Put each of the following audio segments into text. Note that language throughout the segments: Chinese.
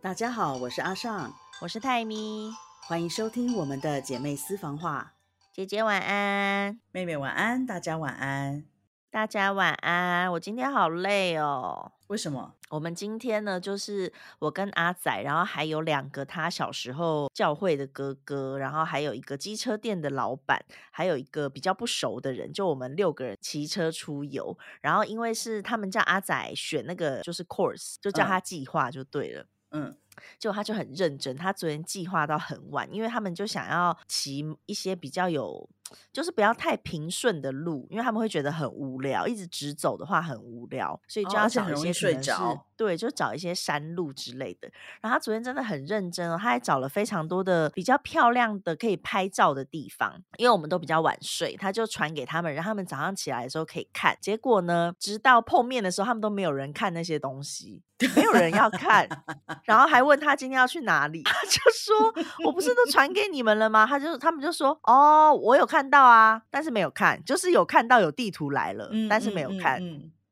大家好，我是阿尚，我是泰咪，欢迎收听我们的姐妹私房话。姐姐晚安，妹妹晚安，大家晚安，大家晚安。我今天好累哦。为什么？我们今天呢，就是我跟阿仔，然后还有两个他小时候教会的哥哥，然后还有一个机车店的老板，还有一个比较不熟的人，就我们六个人骑车出游。然后因为是他们叫阿仔选那个就是 course，就叫他计划就对了。嗯。嗯就他就很认真，他昨天计划到很晚，因为他们就想要骑一些比较有。就是不要太平顺的路，因为他们会觉得很无聊，一直直走的话很无聊，所以就要找一些睡着。对，就找一些山路之类的。然后他昨天真的很认真哦，他还找了非常多的比较漂亮的可以拍照的地方。因为我们都比较晚睡，他就传给他们，让他们早上起来的时候可以看。结果呢，直到碰面的时候，他们都没有人看那些东西，没有人要看。然后还问他今天要去哪里，他 就说：“我不是都传给你们了吗？”他就他们就说：“哦，我有看。”看到啊，但是没有看，就是有看到有地图来了，但是没有看，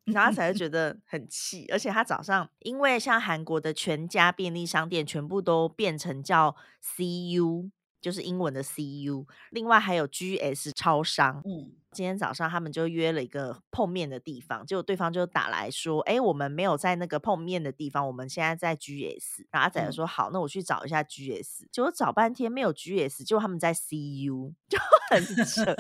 然后才会觉得很气。而且他早上，因为像韩国的全家便利商店全部都变成叫 CU，就是英文的 CU，另外还有 GS 超商，嗯。今天早上他们就约了一个碰面的地方，结果对方就打来说：“哎，我们没有在那个碰面的地方，我们现在在 GS。”然后阿仔就说：“好，那我去找一下 GS。”结果找半天没有 GS，结果他们在 CU，就很扯。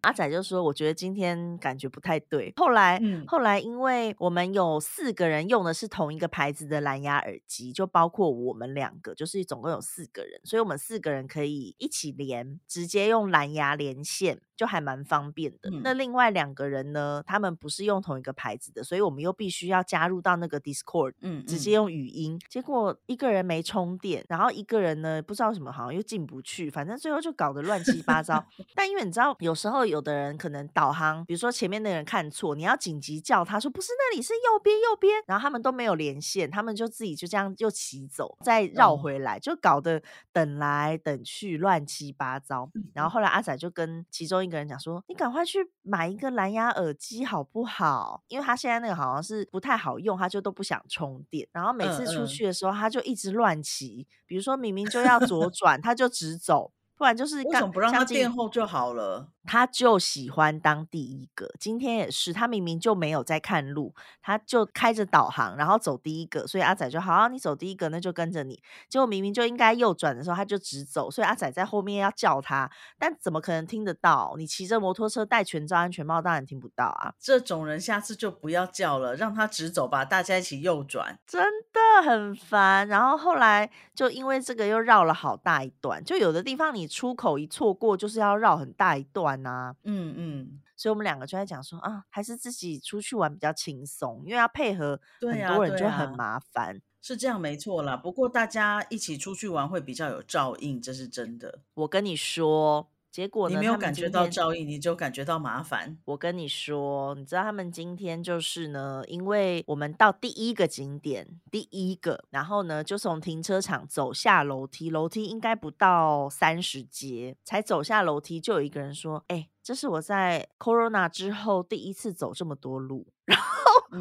阿仔就说：“我觉得今天感觉不太对。”后来，后来因为我们有四个人用的是同一个牌子的蓝牙耳机，就包括我们两个，就是总共有四个人，所以我们四个人可以一起连，直接用蓝牙连线。就还蛮方便的。那另外两个人呢？他们不是用同一个牌子的，所以我们又必须要加入到那个 Discord，嗯，直接用语音。结果一个人没充电，然后一个人呢不知道什么，好像又进不去，反正最后就搞得乱七八糟。但因为你知道，有时候有的人可能导航，比如说前面的人看错，你要紧急叫他说不是那里是右边右边，然后他们都没有连线，他们就自己就这样又骑走，再绕回来，就搞得等来等去乱七八糟。然后后来阿仔就跟其中。一个人讲说：“你赶快去买一个蓝牙耳机好不好？因为他现在那个好像是不太好用，他就都不想充电。然后每次出去的时候，他就一直乱骑。比如说明明就要左转，他就直走。”不然就是为什么不让他垫后就好了？他就喜欢当第一个。今天也是，他明明就没有在看路，他就开着导航，然后走第一个。所以阿仔就好，你走第一个，那就跟着你。结果明明就应该右转的时候，他就直走。所以阿仔在后面要叫他，但怎么可能听得到？你骑着摩托车戴全罩安全帽，当然听不到啊。这种人下次就不要叫了，让他直走吧，大家一起右转，真的很烦。然后后来就因为这个又绕了好大一段，就有的地方你。出口一错过，就是要绕很大一段呐。嗯嗯，所以我们两个就在讲说啊，还是自己出去玩比较轻松，因为要配合很多人就很麻烦。是这样没错啦，不过大家一起出去玩会比较有照应，这是真的。我跟你说。结果你没有感觉到照应，你就感觉到麻烦。我跟你说，你知道他们今天就是呢，因为我们到第一个景点，第一个，然后呢就从停车场走下楼梯，楼梯应该不到三十阶，才走下楼梯，就有一个人说：“哎，这是我在 Corona 之后第一次走这么多路。”然后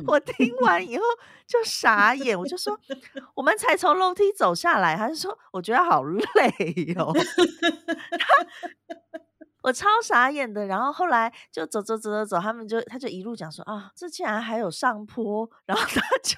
我听完以后就傻眼，我就说：“我们才从楼梯走下来。”他就说：“我觉得好累 哟。”他。我超傻眼的，然后后来就走走走走走，他们就他就一路讲说啊，这竟然还有上坡，然后他就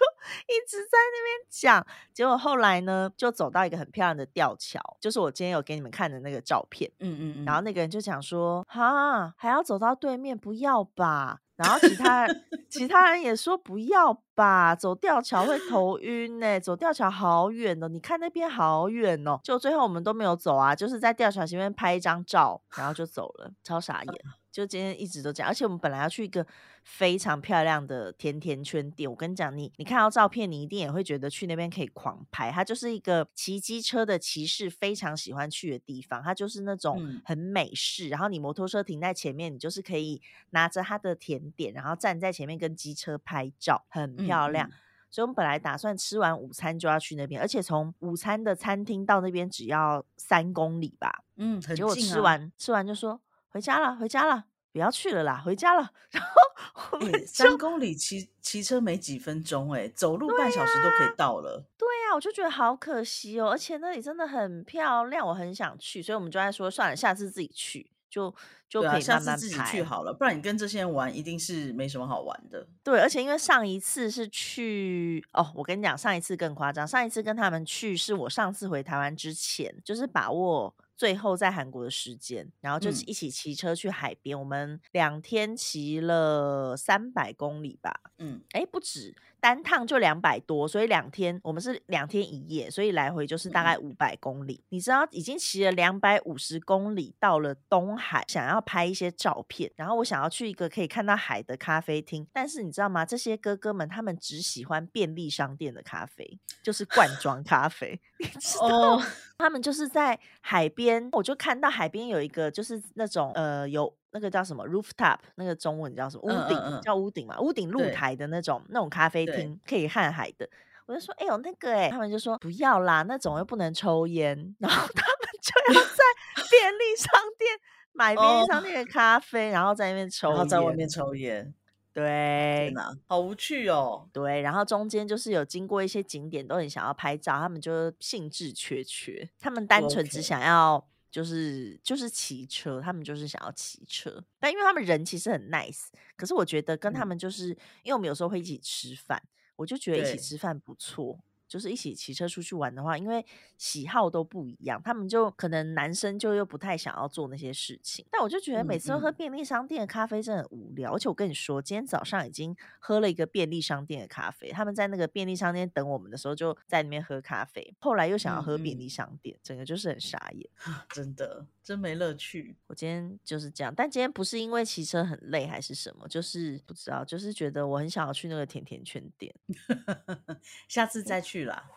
一直在那边讲，结果后来呢，就走到一个很漂亮的吊桥，就是我今天有给你们看的那个照片，嗯嗯嗯，然后那个人就讲说，哈，还要走到对面，不要吧。然后其他其他人也说不要吧，走吊桥会头 晕呢，走吊桥好远哦，你看那边好远哦，就最后我们都没有走啊，就是在吊桥前面拍一张照，然后就走了，超傻眼。就今天一直都这样，而且我们本来要去一个非常漂亮的甜甜圈店。我跟你讲，你你看到照片，你一定也会觉得去那边可以狂拍。它就是一个骑机车的骑士非常喜欢去的地方。它就是那种很美式，然后你摩托车停在前面，你就是可以拿着它的甜点，然后站在前面跟机车拍照，很漂亮。所以我们本来打算吃完午餐就要去那边，而且从午餐的餐厅到那边只要三公里吧。嗯，结果吃完吃完就说。回家了，回家了。不要去了啦，回家了。然后三公里骑骑车没几分钟，哎，走路半小时都可以到了。对呀、我就觉得好可惜哦，而且那里真的很漂亮，我很想去，所以我们就在说，算了，下次自己去，就就可以慢慢下次自己去。好了，不然你跟这些人玩一定是没什么好玩的。对，而且因为上一次是去哦，我跟你讲，上一次更夸张。上一次跟他们去是我上次回台湾之前，就是把握最后在韩国的时间，然后就是嗯一起骑车去海边。我们两天骑了三百公里吧，嗯，哎，不止，单趟就两百多，所以两天我们是两天一夜，所以来回就是大嗯概五百公里。你知道已经骑了两百五十公里到了东海，想要拍一些照片，然后我想要去一个可以看到海的咖啡厅，但是你知道吗？这些哥哥们他们只喜欢便利商店的咖啡，就是罐装咖啡，你知道哦，他们就是在海边，我就看到海边有一个就是那种呃有那个叫什么 rooftop，那个中文叫什么屋顶，嗯嗯。嗯叫屋顶嘛，屋顶露台的那种那种咖啡对。厅可以看海的。我就说，哎、呦那个哎、他们就说不要啦，那种又不能抽烟，然后他们就要在便利商店买便利哦。商店的咖啡，然后在那边抽，然后在外面。抽烟，对，好无趣哦。对，然后中间就是有经过一些景点，都很想要拍照，他们就兴致缺缺，他们单纯只想要就是就是骑车，他们就是想要骑车，但因为他们人其实很 nice，可是我觉得跟他嗯们就是、因为我们有时候会一起吃饭，我就觉得一起吃饭不错。就是一起骑车出去玩的话，因为喜好都不一样，他们就可能男生就又不太想要做那些事情。但我就觉得每嗯次都喝嗯便利商店的咖啡真的很无聊，而且我跟你说，今天早上已经喝了一个便利商店的咖啡，他们在那个便利商店等我们的时候就在那边喝咖啡，后来又想要嗯喝便嗯利商店，整个就是很傻眼。真的真没乐趣。我今天就是这样，但今天不是因为骑车很累还是什么，就是不知道，就是觉得我很想要去那个甜甜圈店。下次再去啦，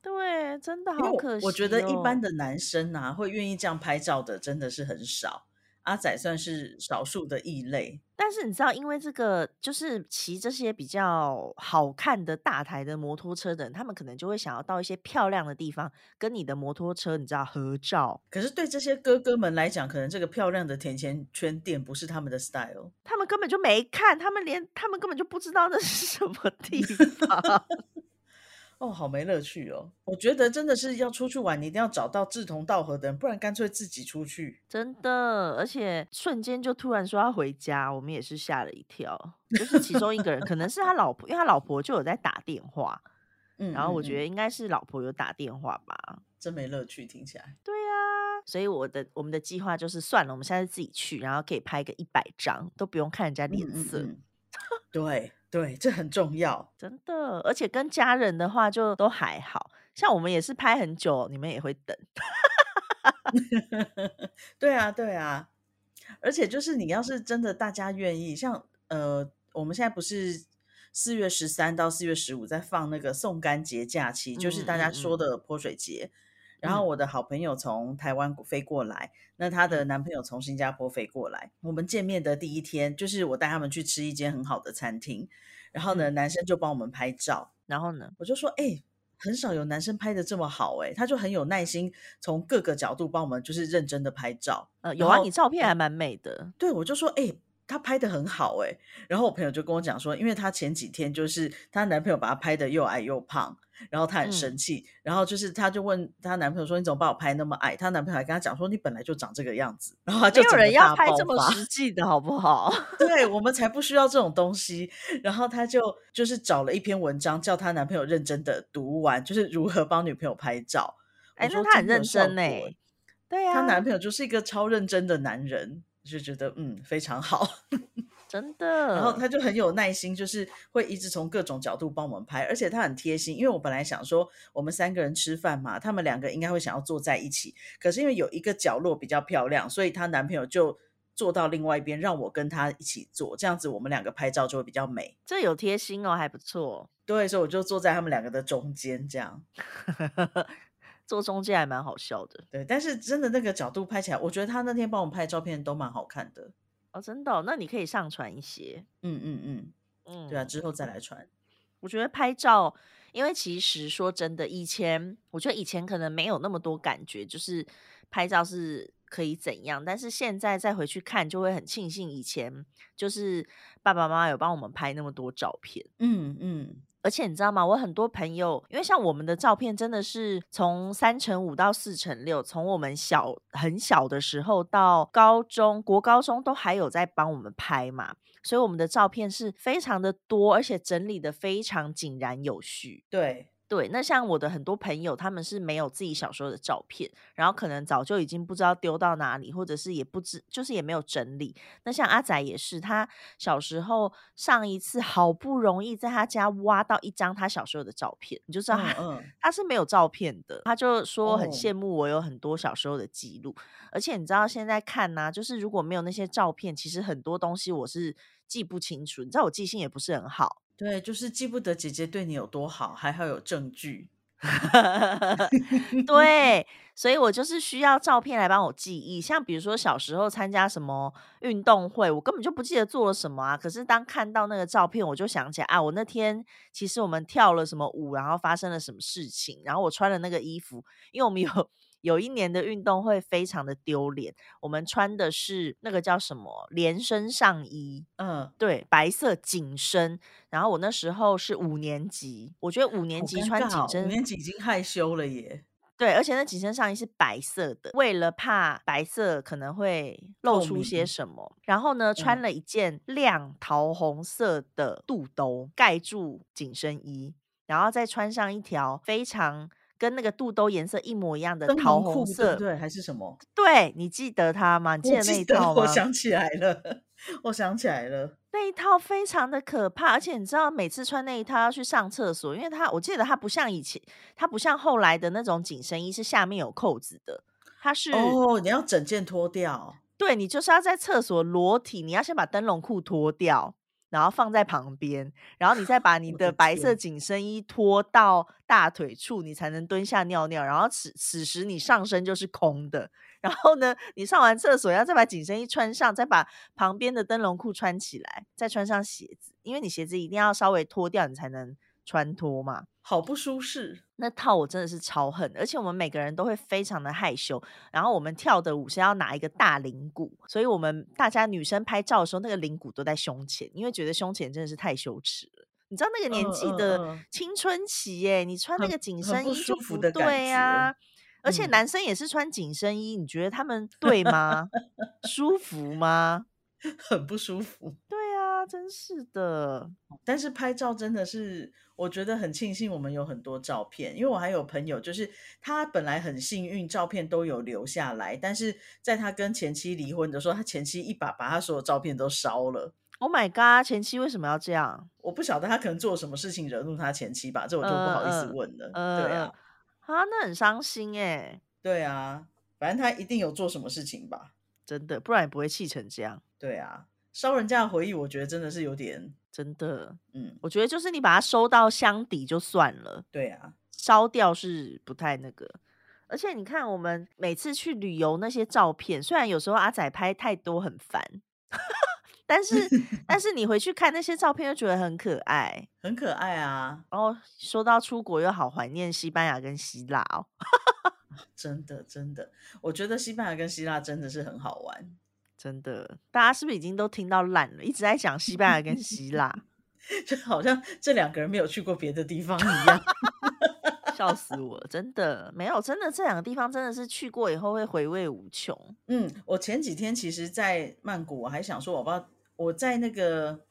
对，真的好可惜、哦。我觉得一般的男生啊，会愿意这样拍照的真的是很少。阿仔算是少数的异类，但是你知道，因为这个就是骑这些比较好看的大台的摩托车的人，他们可能就会想要到一些漂亮的地方，跟你的摩托车你知道合照。可是对这些哥哥们来讲，可能这个漂亮的甜甜圈店不是他们的 style。他们根本就没看，他们连他们根本就不知道那是什么地方。哦，好没乐趣哦！我觉得真的是要出去玩，你一定要找到志同道合的人，不然干脆自己出去。真的，而且瞬间就突然说要回家，我们也是吓了一跳。就是其中一个人，可能是他老婆，因为他老婆就有在打电话，嗯，然后我觉得应该是老婆有打电话吧。真没乐趣，听起来。对啊，所以我的我们的计划就是算了，我们现在自己去，然后可以拍个一百张，都不用看人家脸色。对对，这很重要。真的，而且跟家人的话就都还好，像我们也是拍很久，你们也会等。对啊，对啊，而且就是你要是真的大家愿意，像呃，我们现在不是四月十三到四月十五在放那个送干节假期，就是大家说的泼水节。然后嗯我的好朋友从台湾飞过来，那她的男朋友从新加坡飞过来。我们见面的第一天，就是我带他们去吃一间很好的餐厅，然后呢，嗯男生就帮我们拍照，然后呢？我就说，哎、很少有男生拍的这么好、哎，他就很有耐心，从各个角度帮我们就是认真的拍照。呃，有啊，你照片还蛮美的。对我就说，哎、他拍的很好、哎，然后我朋友就跟我讲说，因为她前几天就是她男朋友把她拍的又矮又胖，然后她很生嗯气，然后就是她就问她男朋友说，你怎么把我拍那么矮？她男朋友还跟她讲说，你本来就长这个样子，然后她没有人要拍这么实际的好不好？对我们才不需要这种东西。然后她就就是找了一篇文章，叫她男朋友认真的读完，就是如何帮女朋友拍照。我哎，那说他很认真呢、对啊，她男朋友就是一个超认真的男人，就觉得嗯非常好。真的。然后他就很有耐心，就是会一直从各种角度帮我们拍，而且他很贴心。因为我本来想说，我们三个人吃饭嘛，他们两个应该会想要坐在一起，可是因为有一个角落比较漂亮，所以她男朋友就坐到另外一边，让我跟他一起坐，这样子我们两个拍照就会比较美。这有贴心哦，还不错。对，所以我就坐在他们两个的中间，这样。做中介还蛮好笑的对，但是真的那个角度拍起来，我觉得他那天帮我们拍照片都蛮好看的。哦，真的哦、那你可以上传一些。嗯嗯嗯，嗯，对啊，之后再来传。我觉得拍照，因为其实说真的，以前我觉得以前可能没有那么多感觉，就是拍照是可以怎样，但是现在再回去看，就会很庆幸以前就是爸爸妈妈有帮我们拍那么多照片。嗯嗯，而且你知道吗？我很多朋友，因为像我们的照片真的是从三乘五到四乘六，从我们小很小的时候到高中、国高中都还有在帮我们拍嘛，所以我们的照片是非常的多，而且整理的非常井然有序。对。对，那像我的很多朋友，他们是没有自己小时候的照片，然后可能早就已经不知道丢到哪里，或者是也不知，就是也没有整理。那像阿仔也是，他小时候上一次好不容易在他家挖到一张他小时候的照片，你就知道他 他是没有照片的，他就说很羡慕我有很多小时候的记录。而且你知道现在看呢，就是如果没有那些照片，其实很多东西我是记不清楚。你知道我记性也不是很好。对，就是记不得姐姐对你有多好，还好有证据。对，所以我就是需要照片来帮我记忆。像比如说小时候参加什么运动会，我根本就不记得做了什么啊。可是当看到那个照片，我就想起来啊，我那天其实我们跳了什么舞，然后发生了什么事情，然后我穿了那个衣服，因为我们有。有一年的运动会非常的丢脸，我们穿的是那个叫什么连身上衣，嗯，对，白色紧身。然后我那时候是五年级，我觉得五年级穿紧身，五年级已经害羞了耶。对，而且那紧身上衣是白色的，为了怕白色可能会露出些什么，然后呢，穿了一件亮桃红色的肚兜盖住紧身衣，然后再穿上一条非常。跟那个肚兜颜色一模一样的桃红色，对，还是什么？对你记得它吗？你记得那一套吗？我想起来了，我想起来了，那一套非常的可怕，而且你知道，每次穿那一套要去上厕所，因为它我记得它不像以前，它不像后来的那种紧身衣是下面有扣子的，它是哦，你要整件脱掉，对你就是要在厕所裸体，你要先把灯笼裤脱掉。然后放在旁边，然后你再 把你的白色紧身衣脱到大腿处，你才能蹲下尿尿。然后此此时你上身就是空的。然后呢，你上完厕所要再把紧身衣穿上，再把旁边的灯笼裤穿起来，再穿上鞋子，因为你鞋子一定要稍微脱掉，你才能穿脱嘛。好不舒适，那套我真的是超恨，而且我们每个人都会非常的害羞。然后我们跳的舞是要拿一个大领鼓，所以我们大家女生拍照的时候，那个领鼓都在胸前，因为觉得胸前真的是太羞耻了。你知道那个年纪的青春期耶，你穿那个紧身衣就不对呀。而且男生也是穿紧身衣，你觉得他们对吗？舒服吗？很不舒服。对啊，真是的。但是拍照真的是。我觉得很庆幸我们有很多照片，因为我还有朋友，就是他本来很幸运，照片都有留下来，但是在他跟前妻离婚的时候，他前妻一把把他所有照片都烧了。Oh my god！前妻为什么要这样？我不晓得他可能做了什么事情惹怒他前妻吧，这我就不好意思问了。对啊，啊，那很伤心哎。对啊，反正他一定有做什么事情吧？真的，不然也不会气成这样。对啊，烧人家的回忆，我觉得真的是有点。真的，嗯，我觉得就是你把它收到箱底就算了。对啊，烧掉是不太那个。而且你看，我们每次去旅游那些照片，虽然有时候阿仔拍太多很烦，但是但是你回去看那些照片，又觉得很可爱，很可爱啊。然后说到出国，又好怀念西班牙跟希腊哦。真的真的，我觉得西班牙跟希腊真的是很好玩。真的，大家是不是已经都听到烂了？一直在讲西班牙跟希腊，就好像这两个人没有去过别的地方一样，笑死我了！真的没有，真的这两个地方真的是去过以后会回味无穷。嗯，我前几天其实，在曼谷，我还想说，我不知道我在那个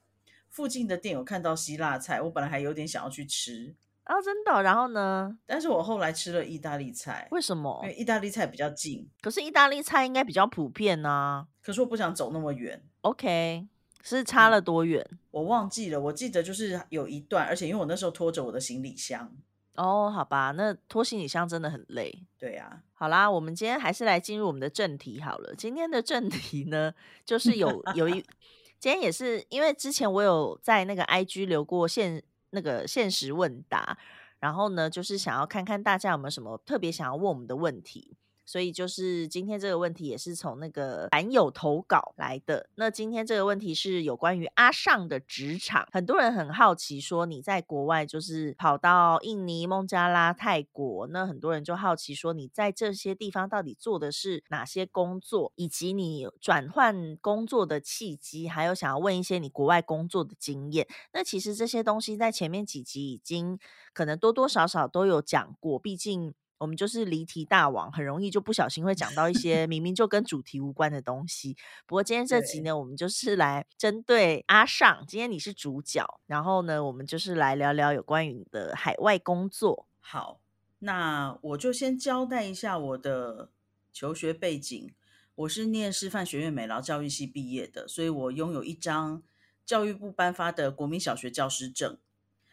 附近的店有看到希腊菜，我本来还有点想要去吃。啊，真的？然后呢？但是我后来吃了意大利菜。为什么？因为意大利菜比较近。可是意大利菜应该比较普遍呢。可是我不想走那么远。OK，是差了多远？我忘记了。我记得就是有一段，而且因为我那时候拖着我的行李箱。哦，好吧，那拖行李箱真的很累。对呀。好啦，我们今天还是来进入我们的正题好了。今天的正题呢，就是有有一，今天也是因为之前我有在那个 IG 留过现。那个现实问答，然后呢，就是想要看看大家有没有什么特别想要问我们的问题，所以就是今天这个问题也是从那个版友投稿来的。那今天这个问题是有关于阿尚的职场，很多人很好奇说你在国外就是跑到印尼、孟加拉、泰国，那很多人就好奇说你在这些地方到底做的是哪些工作，以及你转换工作的契机，还有想要问一些你国外工作的经验。那其实这些东西在前面几集已经可能多多少少都有讲过，毕竟。我们就是离题大王，很容易就不小心会讲到一些明明就跟主题无关的东西。不过今天这集呢，我们就是来针对阿尚，今天你是主角，然后呢，我们就是来聊聊有关于你的海外工作。好，那我就先交代一下我的求学背景。我是念师范学院美劳教育系毕业的，所以我拥有一张教育部颁发的国民小学教师证。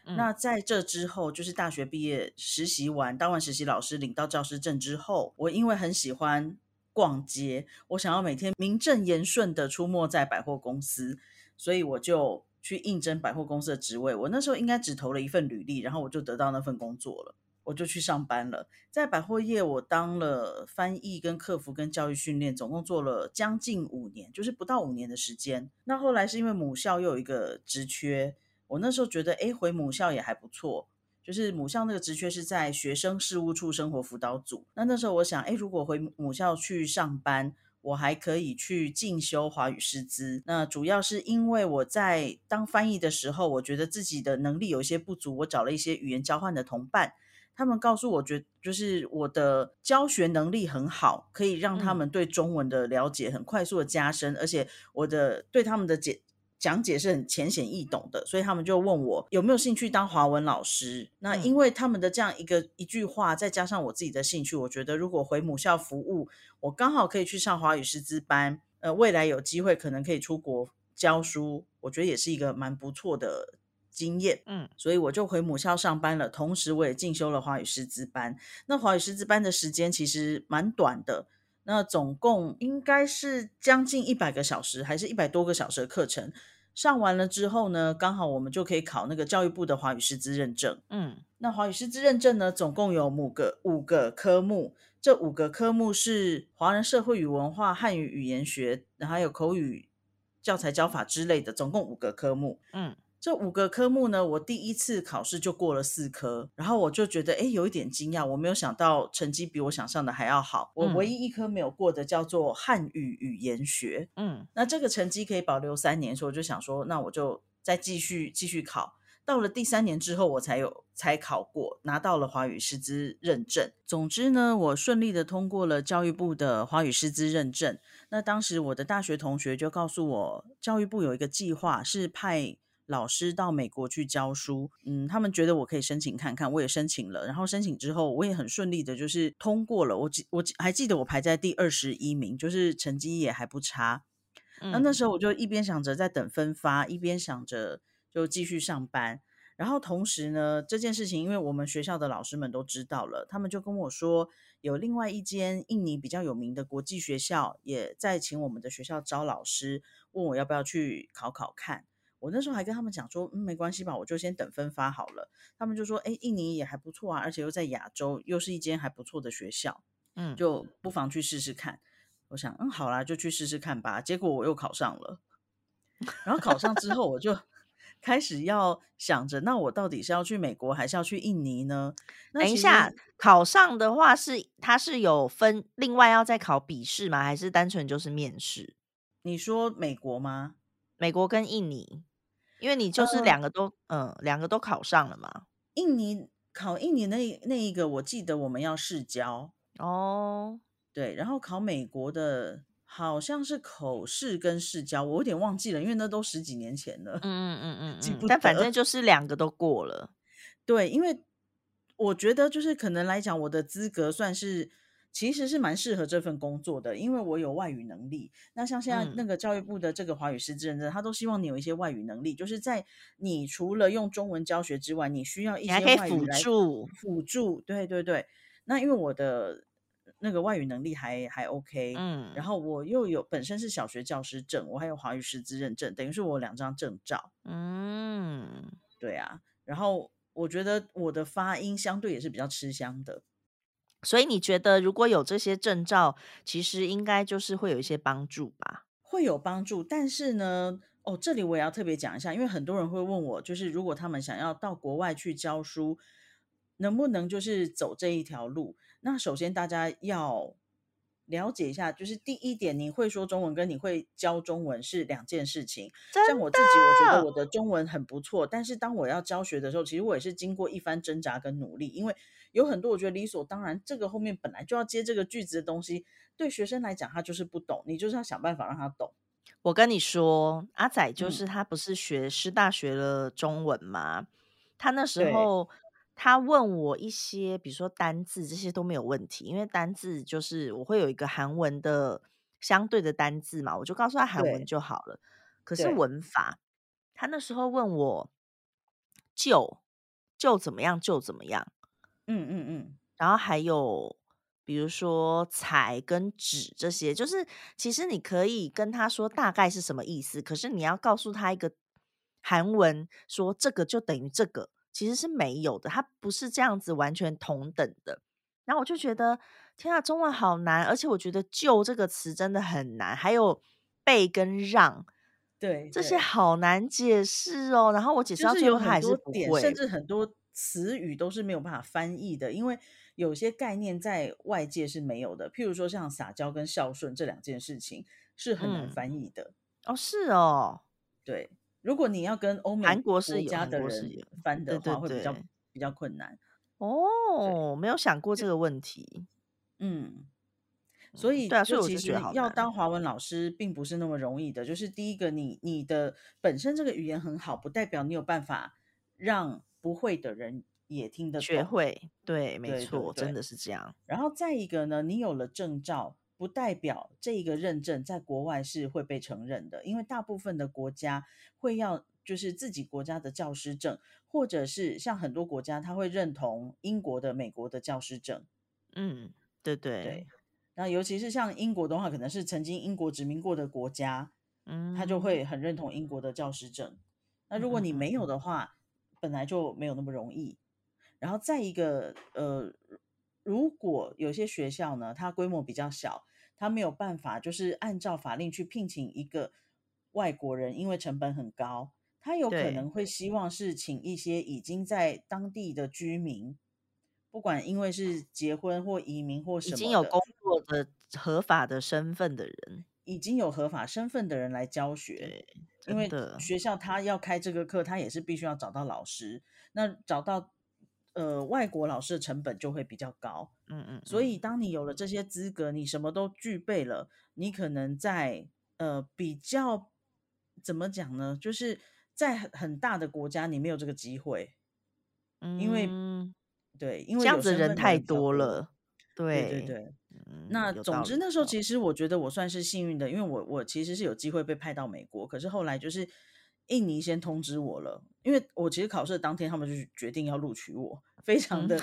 那在这之后，就是大学毕业实习完，当完实习老师，领到教师证之后，我因为很喜欢逛街，我想要每天名正言顺的出没在百货公司，所以我就去应征百货公司的职位。我那时候应该只投了一份履历，然后我就得到那份工作了，我就去上班了。在百货业，我当了翻译、跟客服、跟教育训练，总共做了将近五年，就是不到五年的时间。那后来是因为母校又有一个职缺。我那时候觉得，哎，回母校也还不错。就是母校那个职缺是在学生事务处生活辅导组。那那时候我想，哎，如果回母校去上班，我还可以去进修华语师资。那主要是因为我在当翻译的时候，我觉得自己的能力有一些不足。我找了一些语言交换的同伴，他们告诉我，觉就是我的教学能力很好，可以让他们对中文的了解很快速的加深，而且我的对他们的解。讲解是很浅显易懂的，所以他们就问我有没有兴趣当华文老师。那因为他们的这样一个一句话，再加上我自己的兴趣，我觉得如果回母校服务，我刚好可以去上华语师资班，呃，未来有机会可能可以出国教书，我觉得也是一个蛮不错的经验。嗯，所以我就回母校上班了，同时我也进修了华语师资班。那华语师资班的时间其实蛮短的。那总共应该是将近一百个小时，还是一百多个小时的课程。上完了之后呢，刚好我们就可以考那个教育部的华语师资认证。嗯，那华语师资认证呢，总共有五个五个科目。这五个科目是华人社会与文化、汉语语言学，还有口语教材教法之类的，总共五个科目。嗯。这五个科目呢，我第一次考试就过了四科，然后我就觉得哎，有一点惊讶，我没有想到成绩比我想象的还要好。我唯一一科没有过的叫做汉语语言学，嗯，那这个成绩可以保留三年，所以我就想说，那我就再继续继续考。到了第三年之后，我才有才考过，拿到了华语师资认证。总之呢，我顺利的通过了教育部的华语师资认证。那当时我的大学同学就告诉我，教育部有一个计划是派。老师到美国去教书，嗯，他们觉得我可以申请看看，我也申请了。然后申请之后，我也很顺利的，就是通过了。我记我还记得我排在第二十一名，就是成绩也还不差。那那时候我就一边想着在等分发，一边想着就继续上班。然后同时呢，这件事情因为我们学校的老师们都知道了，他们就跟我说，有另外一间印尼比较有名的国际学校也在请我们的学校招老师，问我要不要去考考看。我那时候还跟他们讲说，嗯，没关系吧，我就先等分发好了。他们就说，哎，印尼也还不错啊，而且又在亚洲，又是一间还不错的学校，嗯，就不妨去试试看。我想，嗯，好啦，就去试试看吧。结果我又考上了，然后考上之后，我就 开始要想着，那我到底是要去美国，还是要去印尼呢？等一下，考上的话是它是有分，另外要再考笔试吗？还是单纯就是面试？你说美国吗？美国跟印尼？因为你就是两个都，嗯，两个都考上了嘛。印尼考印尼那那一个，我记得我们要试教哦。对，然后考美国的，好像是口试跟试教，我有点忘记了，因为那都十几年前了。嗯嗯嗯嗯嗯。但反正就是两个都过了。对，因为我觉得就是可能来讲，我的资格算是。其实是蛮适合这份工作的，因为我有外语能力。那像现在那个教育部的这个华语师资认证，他都希望你有一些外语能力，就是在你除了用中文教学之外，你需要一些外语来辅助。辅助，对对对。那因为我的那个外语能力还还 OK，嗯，然后我又有本身是小学教师证，我还有华语师资认证，等于是我两张证照。嗯，对啊。然后我觉得我的发音相对也是比较吃香的。所以你觉得如果有这些证照，其实应该就是会有一些帮助吧？会有帮助，但是呢，哦，这里我也要特别讲一下，因为很多人会问我，就是如果他们想要到国外去教书，能不能就是走这一条路？那首先大家要了解一下，就是第一点，你会说中文跟你会教中文是两件事情。像我自己，我觉得，我的中文很不错，但是当我要教学的时候，其实我也是经过一番挣扎跟努力，因为有很多我觉得理所当然，这个后面本来就要接这个句子的东西，对学生来讲他就是不懂，你就是要想办法让他懂。我跟你说，阿仔就嗯，是他不是学师大学了中文吗？他那时候他问我一些，比如说单字这些都没有问题，因为单字就是我会有一个韩文的相对的单字嘛，我就告诉他韩文就好了。可是，文法，他那时候问我就就怎么样就怎么样，嗯嗯嗯，然后还有比如说“彩”跟“纸”这些，就是其实你可以跟他说大概是什么意思，可是你要告诉他一个韩文，说这个就等于这个，其实是没有的，它不是这样子完全同等的。然后我就觉得，天啊，中文好难，而且我觉得“就”这个词真的很难，还有“被”跟“让”对这些。好难解释哦。然后我解释到最后，它还是多点，甚不会。至很多词语都是没有办法翻译的，因为有些概念在外界是没有的。譬如说像撒娇跟孝顺这两件事情是很难嗯，翻译的。哦，是哦。对，如果你要跟欧美韩国是家的人翻的话，会比较。比较困难。哦，没有想过这就个问题。嗯。所嗯，对啊，所以就其实要。当华文老师并不是那么容易的。就是第一个你你的本身这个语言很好，不代表你有办法让不会的人也听得懂。学会，对，没错，真。的是这样。然后再一个呢，你有了证照，不代表这一个认证在国外是会被承认的，因为大部分的国家会要就是自己国家的教师证，或者是像很多国家他会认同英国的、美国的教师证。嗯，对对，对，那尤其是像英国的话，可能是曾经英国殖民过的国家，嗯他就嗯，会很认同英国的教师证。那嗯如果你没有的话，本来就没有那么容易。然后再一个，呃，如果有些学校呢，它规模比较小，它没有办法就是按照法令去聘请一个外国人，因为成本很高，他有可，能会希望是请一些已经在当地的居民，不管因为是结婚或移民或已什么已，经有工作的合法的身份的人，已经有合法身份的人来教学，因为学校他要开这个课，他也是必须要找到老师。那找到呃外国老师的成本就会比较高，嗯嗯所以嗯，当你有了这些资格，你什么都具备了，你可能在呃比较怎么讲呢？就是在很很大的国家，你没有这个机会，因为嗯，对，因为这样有子人太多。了，对，对对那总之那时候其实我觉得我算是幸运的，因为我我其实是有机会被派到美国，可是后来就是印尼先通知我了，因为我其实考试的当天他们就决定要录取我，非常嗯，的，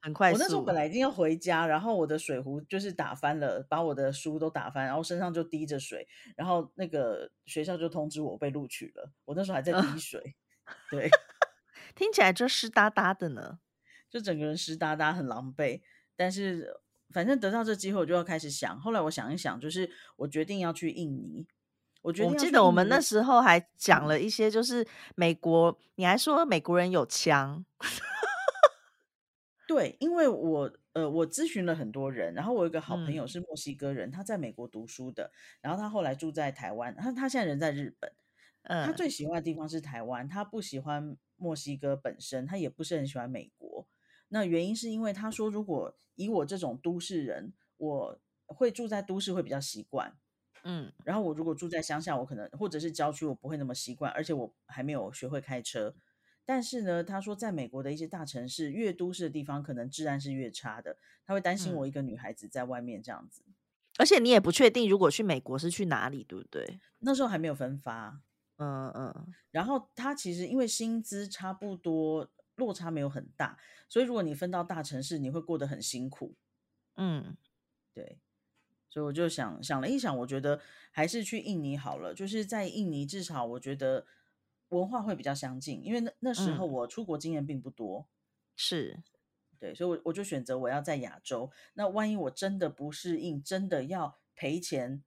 很快我那时候本速，来已经要回家，然后我的水壶就是打翻了，把我的书都打翻，然后身上就滴着水，然后那个学校就通知我被录取了，我那时候还在滴嗯，水，对。听起来就湿哒哒的呢。就整个人湿哒哒，很狼狈。但是反正得到这机会，我就要开始想。后来我想一想，就是我决定要去印尼。我觉得我记得我们那时候还讲嗯，了一些，就是美国，你还说美国人有枪，对，因为我呃，我咨询了很多人，然后我有一个好朋友嗯是墨西哥人，他在美国读书的，然后他后来住在台湾，他他现在人在日本。他嗯最喜欢的地方是台湾，他不喜欢墨西哥本身，他也不是很喜欢美国。那原因是因为他说，如果以我这种都市人，我会住在都市会比较习惯，嗯然后我如果住在乡下，我可能或者是郊区，我不会那么习惯，而且我还没有学会开车。但是呢，他说在美国的一些大城市，越都市的地方，可能治安是越差的。他会担心我嗯，一个女孩子在外面这样子。而且你也不确定如果去美国是去哪里，对不对？那时候还没有分发，嗯嗯然后他其实因为薪资差不多，落差没有很大，所以如果你分到大城市，你会过得很辛苦。嗯，对，所以我就想想了一想，我觉得还是去印尼好了。就是在印尼，至少我觉得文化会比较相近，因为那那时候嗯，我出国经验并不多。是，对，所以我我就选择我要在亚洲。那万一我真的不适应，真的要赔钱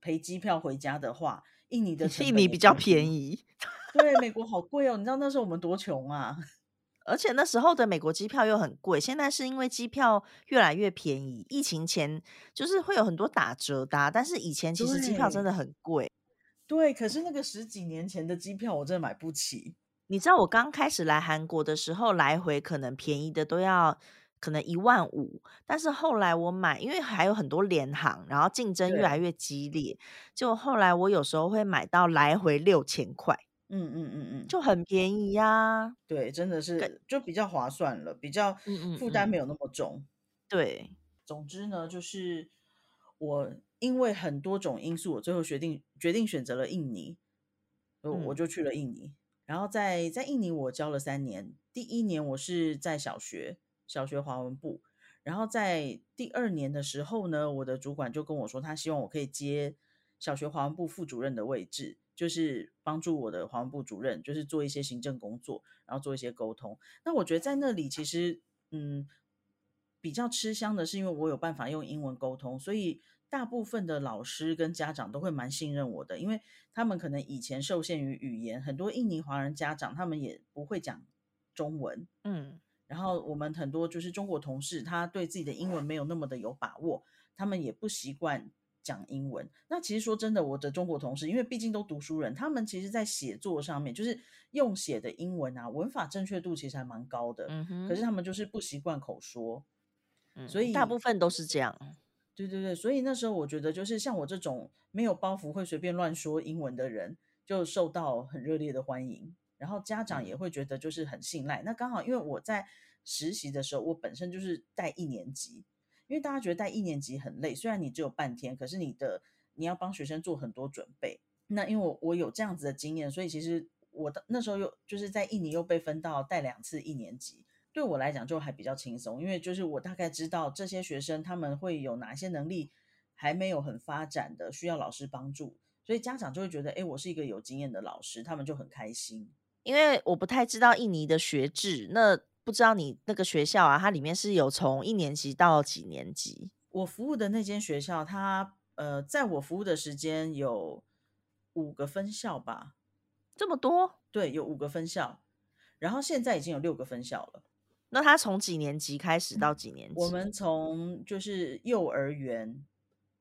赔机票回家的话，印尼的 印尼比较便。宜，对，美国好贵哦，你知道那时候我们多穷啊。而且那时候的美国机票又很贵，现在是因为机票越来越便宜。疫情前就是会有很多打折的啊，但是以前其实机票真的很贵。对，可是那个十几年前的机票我真的买不起。你知道我刚开始来韩国的时候，来回可能便宜的都要可能一万五，但是后来我买，因为还有很多联航，然后竞争越来，越激烈，就后来我有时候会买到来回六千块，嗯嗯嗯嗯，就很便宜呀、对，真的是就比较划算了，比较负担没有那么重。对，总之呢，就是我因为很多种因素，我最后决定决定选择了印尼，我我嗯。就去了印尼。然后在在印尼我教了三年，第一年我是在小学小学华文部，然后在第二年的时候呢，我的主管就跟我说，他希望我可以接小学华文部副主任的位置，就是帮助我的环保部主任，就是做一些行政工作，然后做一些沟通。那我觉得在那里其实，嗯，比较吃香的是，因为我有办法用英文沟通，所以大部分的老师跟家长都会蛮信任我的，因为他们可能以前受限于语言，很多印尼华人家长他们也不会讲中文，嗯。然后我们很多就是中国同事，他对自己的英文没有那么的有把握，他们也不习惯讲英文。那其实说真的，我的中国同事，因为毕竟都读书人，他们其实在写作上面，就是用写的英文啊，文法正确度其实还蛮高的，嗯哼，可是他们就是不习惯口说，所以，大部分都是这样。对对对，所以那时候我觉得，就是像我这种没有包袱、会随便乱说英文的人，就受到很热烈的欢迎。然后家长也嗯会觉得就是很信赖。那刚好因为我在实习的时候，我本身就是带一年级，因为大家觉得带一年级很累，虽然你只有半天，可是你的你要帮学生做很多准备。那因为我我有这样子的经验，所以其实我的那时候又就是在印尼又被分到带两次一年级，对我来讲就还比较轻松，因为就是我大概知道这些学生他们会有哪些能力还没有很发展的，需要老师帮助，所以家长就会觉得，哎，我是一个有经验的老师，他们就很开心。因为我不太知道印尼的学制，那不知道你那个学校啊，它里面是有从一年级到几年级？我服务的那间学校，它呃，在我服务的时间有五个分校吧，这么多？对，有五个分校，然后现在已经有六个分校了。那它从几年级开始到几年级？我们从就是幼儿园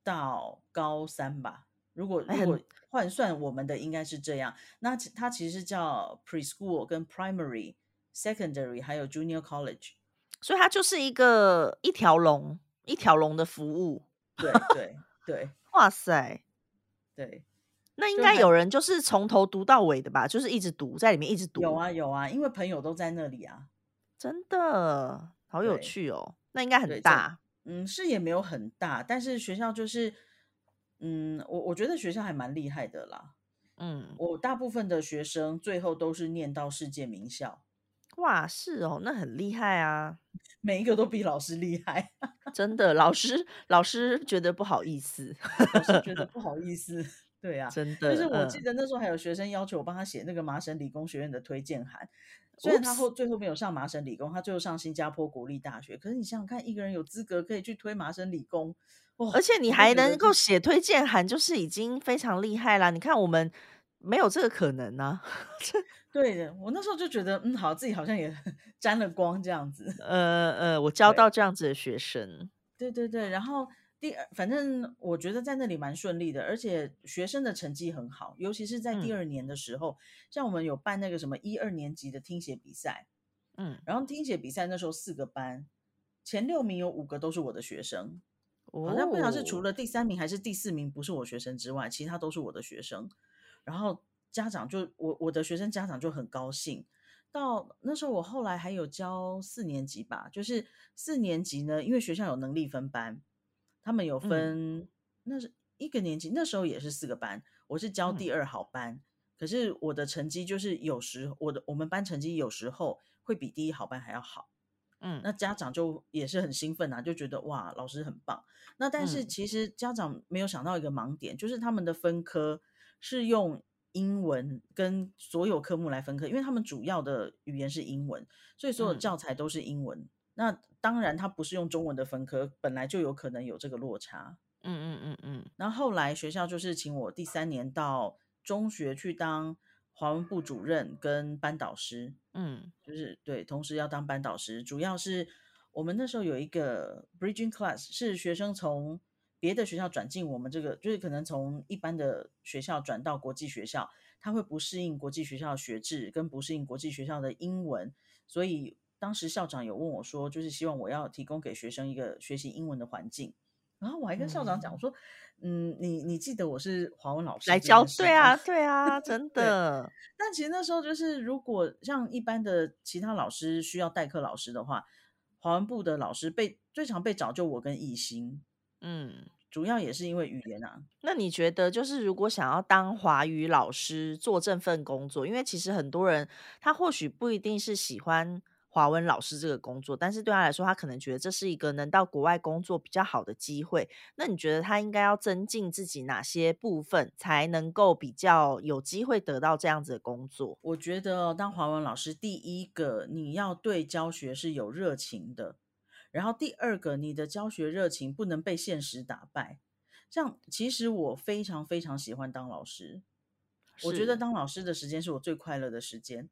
到高三吧，如果哎，如果换算我们的应该是这样。那其它其实叫 preschool 跟 primary、secondary 还有 junior college。所以它就是一个一条龙，一条龙的服务。对对对哇塞，对，那应该有人就是从头读到尾的吧？就是一直读，在里面一直读有，啊有啊，因为朋友都在那里啊。真的好有趣哦。那应该很大，嗯是也没有很大，但是学校就是嗯，我我觉得学校还蛮厉害的啦。嗯，我大部分的学生最后都是念到世界名校，哇，是哦，那很厉害啊，每一个都比老师厉害。真的。老师老师觉得不好意思，老师觉得不好意思，对啊，真的就是我记得那时候还有学生要求我帮他写那个麻省理工学院的推荐函，虽然他后最后没有上麻省理工，他最后上新加坡国立大学，可是你想想看，一个人有资格可以去推麻省理工，而哦，且你还能够写推荐函，就是已经非常厉害啦。你看我们没有这个可能 呢、对的，我那时候就觉得，嗯，好，自己好像也 沾了光这样子，呃呃，我 教。到。这样子的学生，对对对，然后第二，反正我觉得在那里蛮顺利的，而且学生的成绩很好，尤其是在第嗯。二年的时候，像我们有办那个什么一二年级的听写比赛，嗯，然后听写比赛那时候四个班，前六名有五个都是我的学生，好像不晓得是除哦，了第三名还是第四名不是我学生之外，其他都是我的学生。然后家长就我我的学生家长就很高兴。到那时候我后来还有教四年级吧，就是四年级呢，因为学校有能力分班，他们有嗯分那是一个年级，那时候也是四个班，我是教嗯第二好班，可是我的成绩就是有时我的我们班成绩有时候会比第一好班还要好。嗯那家长就也是很兴奋啊，就觉得哇，老师很棒。那但是嗯其实家长没有想到一个盲点，就是他们的分科是用英文跟所有科目来分科，因为他们主要的语言是英文，所以所有嗯教材都是英文。那当然，它不是用中文的分科，本来就有可能有这个落差。嗯嗯嗯嗯。然后后来学校就是请我第三年到中学去当华文部主任跟班导师。嗯，就是对，同时要当班导师，主要是我们那时候有一个 bridging class，是学生从别的学校转进我们这个，就是可能从一般的学校转到国际学校，他会不适应国际学校的学制，跟不适应国际学校的英文，所以当时校长有问我说，就是希望我要提供给学生一个学习英文的环境。然后我还跟校长讲，我说，嗯，你你记得我是华文老师来教，对啊，对啊，真的。但其实那时候就是，如果像一般的其他老师需要代课老师的话，华文部的老师被最常被找就我跟艺兴，嗯，主要也是因为语言啊。那你觉得，就是如果想要当华语老师做这份工作，因为其实很多人他或许不一定是喜欢。华文老师这个工作，但是对他来说，他可能觉得这是一个能到国外工作比较好的机会。那你觉得他应该要增进自己哪些部分，才能够比较有机会得到这样子的工作？我觉得当华文老师，第一个你要对教学是有热情的，然后第二个你的教学热情不能被现实打败。像其实我非常非常喜欢当老师，我觉得当老师的时间是我最快乐的时间。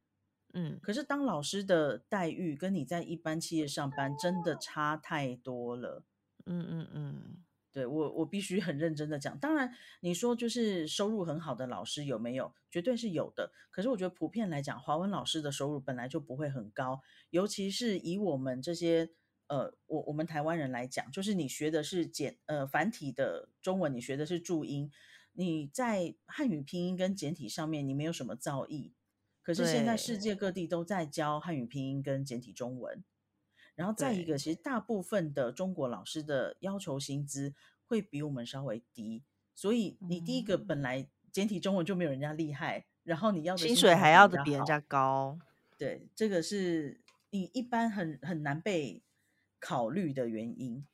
嗯，可是当老师的待遇跟你在一般企业上班真的差太多了。嗯嗯嗯，对我我必须很认真的讲。当然，你说就是收入很好的老师有没有？绝对是有的。可是我觉得普遍来讲，华文老师的收入本来就不会很高，尤其是以我们这些呃，我我们台湾人来讲，就是你学的是简呃繁体的中文，你学的是注音，你在汉语拼音跟简体上面你没有什么造诣。可是现在世界各地都在教汉语拼音跟简体中文，然后再一个，其实大部分的中国老师的要求薪资会比我们稍微低，所以你第一个本来简体中文就没有人家厉害，然后你要薪水还要的比人家高，对，这个是你一般很很难被考虑的原因。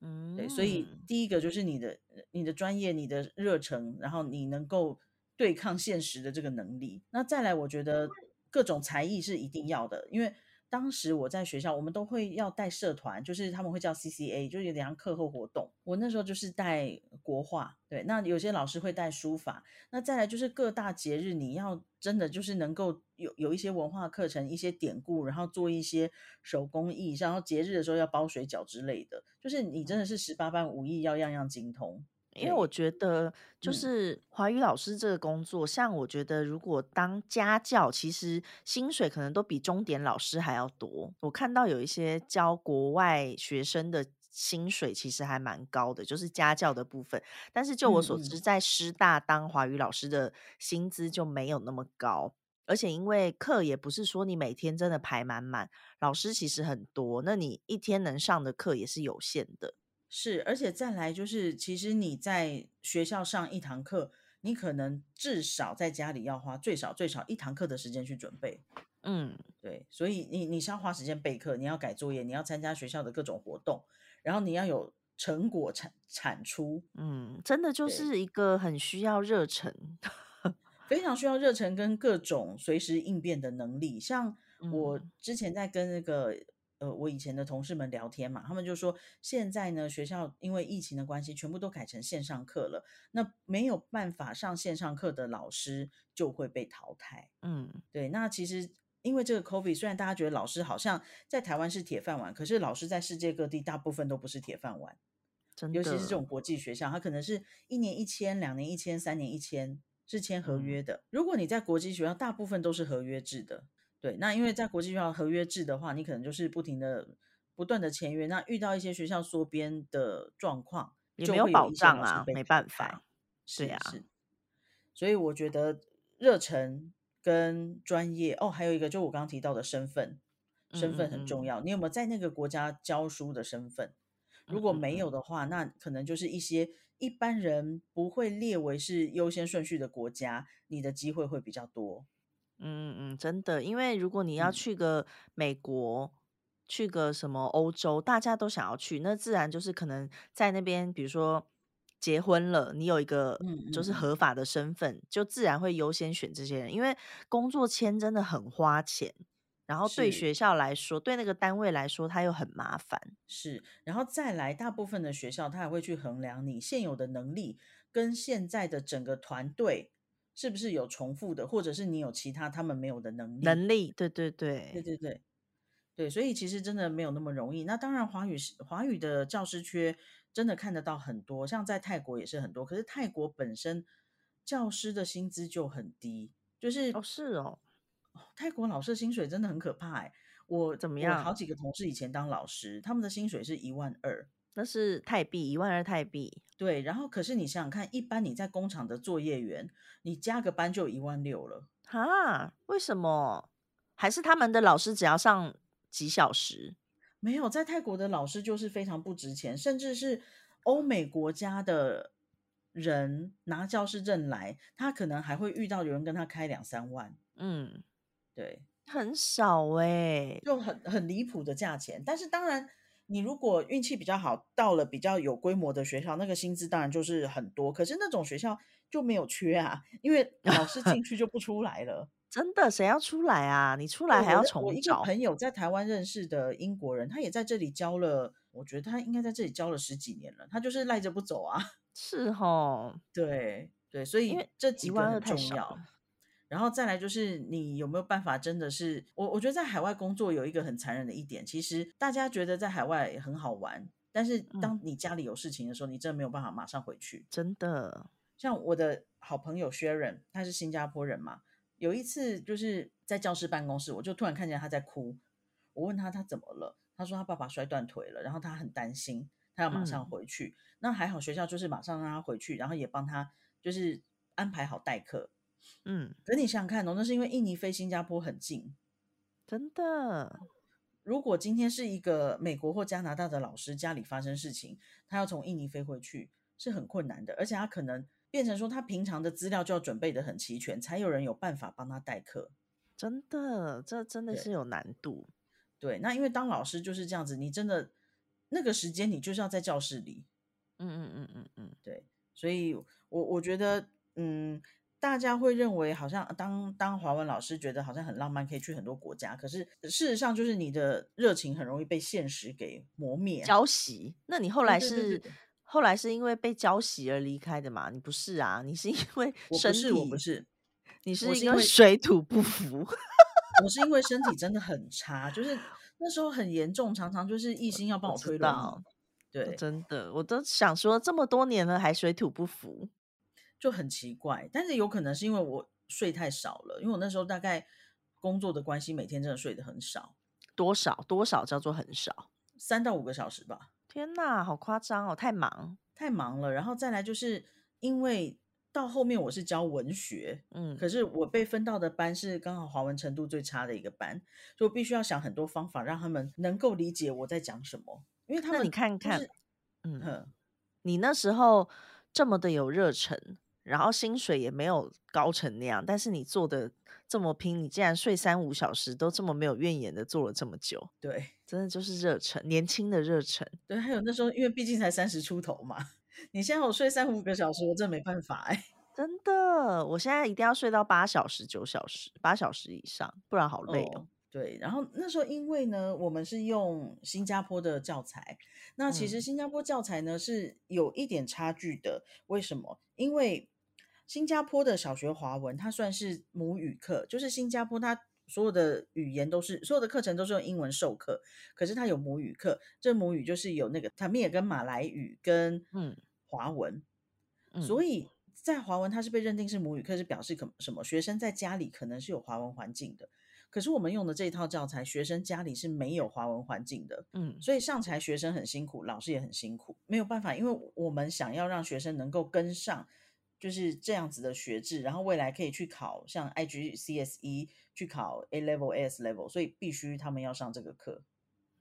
嗯，对，所以第一个就是你的你的专业、你的热忱，然后你能够。对抗现实的这个能力，那再来，我觉得各种才艺是一定要的，因为当时我在学校，我们都会要带社团，就是他们会叫 C C A，就是有点像课后活动。我那时候就是带国画，对，那有些老师会带书法，那再来就是各大节日，你要真的就是能够有有一些文化课程，一些典故，然后做一些手工艺，然后节日的时候要包水饺之类的，就是你真的是十八般武艺要样样精通。因为我觉得，就是华语老师这个工作，像我觉得，如果当家教，其实薪水可能都比中点老师还要多。我看到有一些教国外学生的薪水，其实还蛮高的，就是家教的部分。但是就我所知，在师大当华语老师的薪资就没有那么高，而且因为课也不是说你每天真的排满满，老师其实很多，那你一天能上的课也是有限的。是，而且再来就是，其实你在学校上一堂课，你可能至少在家里要花最少最少一堂课的时间去准备。嗯，对，所以你你是要花时间备课，你要改作业，你要参加学校的各种活动，然后你要有成果产产出。嗯，真的就是一个很需要热忱，非常需要热忱跟各种随时应变的能力。像我之前在跟那个。呃，我以前的同事们聊天嘛，他们就说，现在呢，学校因为疫情的关系，全部都改成线上课了。那没有办法上线上课的老师就会被淘汰。嗯，对。那其实因为这个 COVID，虽然大家觉得老师好像在台湾是铁饭碗，可是老师在世界各地大部分都不是铁饭碗。真的，尤其是这种国际学校，它可能是一年一千、两年一千、三年一千，是签合约的。如果你在国际学校，大部分都是合约制的。对，那因为在国际学校合约制的话，你可能就是不停的、不断的签约。那遇到一些学校缩编的状况，也没有保障啊，没办法。是呀，是。所以我觉得热忱跟专业哦，还有一个就我刚刚提到的身份，身份很重要。你有没有在那个国家教书的身份？如果没有的话，那可能就是一些一般人不会列为是优先顺序的国家，你的机会会比较多。嗯嗯，真的，因为如果你要去个美国，去个什么欧洲，大家都想要去，那自然就是可能在那边，比如说结婚了，你有一个就是合法的身份，就自然会优先选这些人，因为工作签真的很花钱。然后对是学校来说，对那个单位来说，它又很麻烦。是，然后再来，大部分的学校他还会去衡量你现有的能力跟现在的整个团队是不是有重复的，或者是你有其他他们没有的能力。能力，对对对对，对对对，所以其实真的没有那么容易。那当然，华语是华语的教师缺真的看得到很多，像在泰国也是很多。可是泰国本身教师的薪资就很低，就是哦是哦，泰国老师的薪水真的很可怕哎、我怎么我好几个同事以前当老师，他们的薪水是一万二。那是泰币一万二泰币，对，然后可是你想想看，一般你在工厂的作业员，你加个班就一万六了。哈？为什么？还是他们的老师只要上几小时？没有，在泰国的老师就是非常不值钱，甚至是欧美国家的人拿教师证来，他可能还会遇到有人跟他开两三万，嗯，对，很少哎、就很很离谱的价钱。但是当然，你如果运气比较好，到了比较有规模的学校，那个薪资当然就是很多。可是那种学校就没有缺啊，因为老师进去就不出来了。真的，谁要出来啊？你出对来还要重找我一个，朋友在台湾认识的英国人，他也在这里教了，我觉得他应该在这里教了十几年了，他就是赖着不走啊。是哦，对对，所以这几万很重要。然后再来就是你有没有办法，真的是我我觉得在海外工作有一个很残忍的一点，其实大家觉得在海外很好玩，但是嗯当你家里有事情的时候，你真的没有办法马上回去。真的，像我的好朋友 Sharon，他是新加坡人嘛，有一次就是在教室办公室，我就突然看见他在哭，我问他他怎么了，他说他爸爸摔断腿了，然后他很担心，他要马上嗯回去。那还好学校就是马上让他回去，然后也帮他就是安排好代课。嗯，可你想想看哦，那是因为印尼飞新加坡很近。真的，如果今天是一个美国或加拿大的老师家里发生事情，他要从印尼飞回去是很困难的，而且他可能变成说他平常的资料就要准备的很齐全，才有人有办法帮他代课。真的，这真的是有难度。对，那因为当老师就是这样子，你真的那个时间你就是要在教室里，嗯嗯嗯嗯嗯，对，所以我我觉得，嗯，大家会认为好像当当华文老师觉得好像很浪漫，可以去很多国家，可是事实上就是你的热情很容易被现实给磨灭。浇熄。那你后来是对后来是因为被浇熄而离开的嘛？你不是啊，你是因为身我不是，我不，是，你是因为 水土不服。我是因为身体真的很差，就是那时候很严重，常常就是一心要帮我推轮椅。道，对，真的，我都想说这么多年了还水土不服。就很奇怪。但是有可能是因为我睡太少了，因为我那时候大概工作的关系，每天真的睡得很少，多少多少叫做很少？三到五个小时吧，天哪，好夸张哦！太忙，太忙了。然后再来就是因为到后面我是教文学，嗯，可是我被分到的班是刚好华文程度最差的一个班，所以我必须要想很多方法让他们能够理解我在讲什么，因为他们那你看看，嗯，哼。你那时候这么的有热忱，然后薪水也没有高成那样，但是你做的这么拼，你竟然睡三五小时都这么没有怨言的做了这么久，对真的就是热忱，年轻的热忱。对，还有那时候因为毕竟才三十出头嘛，你现在我睡三五个小时，我真的没办法哎、真的，我现在一定要睡到八小时、九小时、八小时以上，不然好累哦。哦，对，然后那时候因为呢，我们是用新加坡的教材，那其实嗯新加坡教材呢是有一点差距的。为什么？因为新加坡的小学华文它算是母语课，就是新加坡它所有的语言都是所有的课程都是用英文授课，可是它有母语课，这母语就是有那个他们也跟马来语跟嗯华文，嗯所以在华文它是被认定是母语课，是表示可什么？学生在家里可能是有华文环境的，可是我们用的这一套教材，学生家里是没有华文环境的，嗯所以上台学生很辛苦，老师也很辛苦，没有办法，因为我们想要让学生能够跟上。就是这样子的学制，然后未来可以去考像 IGCSE，去考 A Level、AS Level，所以必须他们要上这个课，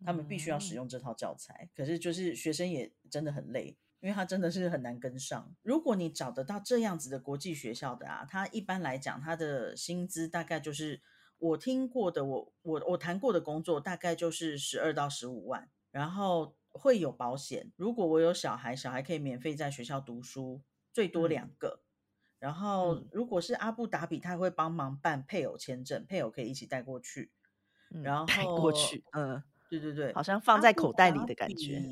他们必须要使嗯用这套教材。可是就是学生也真的很累，因为他真的是很难跟上。如果你找得到这样子的国际学校的啊，他一般来讲他的薪资大概就是我听过的，我我我谈过的工作大概就是十二到十五万，然后会有保险。如果我有小孩，小孩可以免费在学校读书，最多嗯两个。然后嗯如果是阿布达比，他会帮忙办配偶签证，配偶可以一起带过去。然后带过去，嗯，对对对，好像放在口袋里的感觉。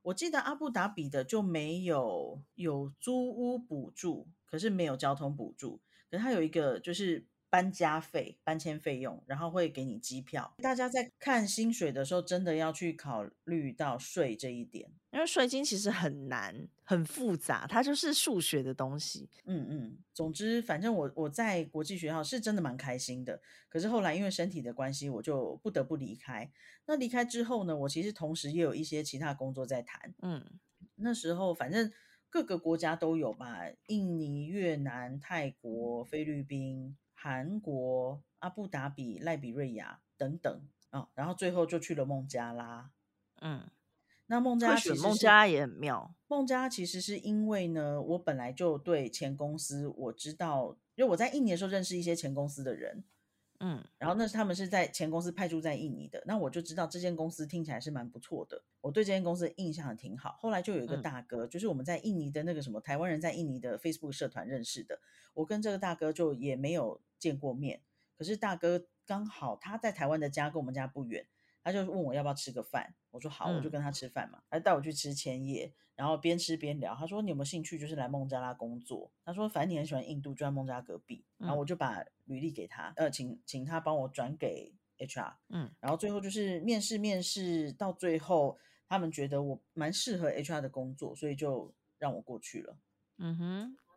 我记得阿布达比的就没有有租屋补助，可是没有交通补助，可是他有一个就是搬家费、搬迁费用，然后会给你机票。大家在看薪水的时候，真的要去考虑到税这一点。因为税金其实很难、很复杂，它就是数学的东西。嗯嗯，总之，反正我我在国际学校是真的蛮开心的。可是后来因为身体的关系，我就不得不离开。那离开之后呢，我其实同时也有一些其他工作在谈。嗯那时候反正各个国家都有吧，印尼、越南、泰国、菲律宾、韩国、阿布达比、赖比瑞亚等等啊、哦然后最后就去了孟加拉。嗯，那孟加拉其实是孟加拉也很妙。孟加拉其实是因为呢，我本来就对前公司我知道，因为我在印尼的时候认识一些前公司的人，嗯。然后那是他们是在前公司派驻在印尼的，那我就知道这间公司听起来是蛮不错的，我对这间公司印象很挺好。后来就有一个嗯。大哥，就是我们在印尼的那个什么台湾人在印尼的 Facebook 社团认识的，我跟这个大哥就也没有见过面，可是大哥刚好他在台湾的家跟我们家不远，他就问我要不要吃个饭，我说好，我就嗯。跟他吃饭嘛，他带我去吃千叶，然后边吃边聊，他说你有没有兴趣就是来孟加拉工作？他说反正你很喜欢印度，就在孟加拉隔壁，然后嗯。我就把履历给他，呃，请请他帮我转给 HR，嗯。然后最后就是面试面试到最后，他们觉得我蛮适合 HR 的工作，所以就让我过去了。嗯哼，对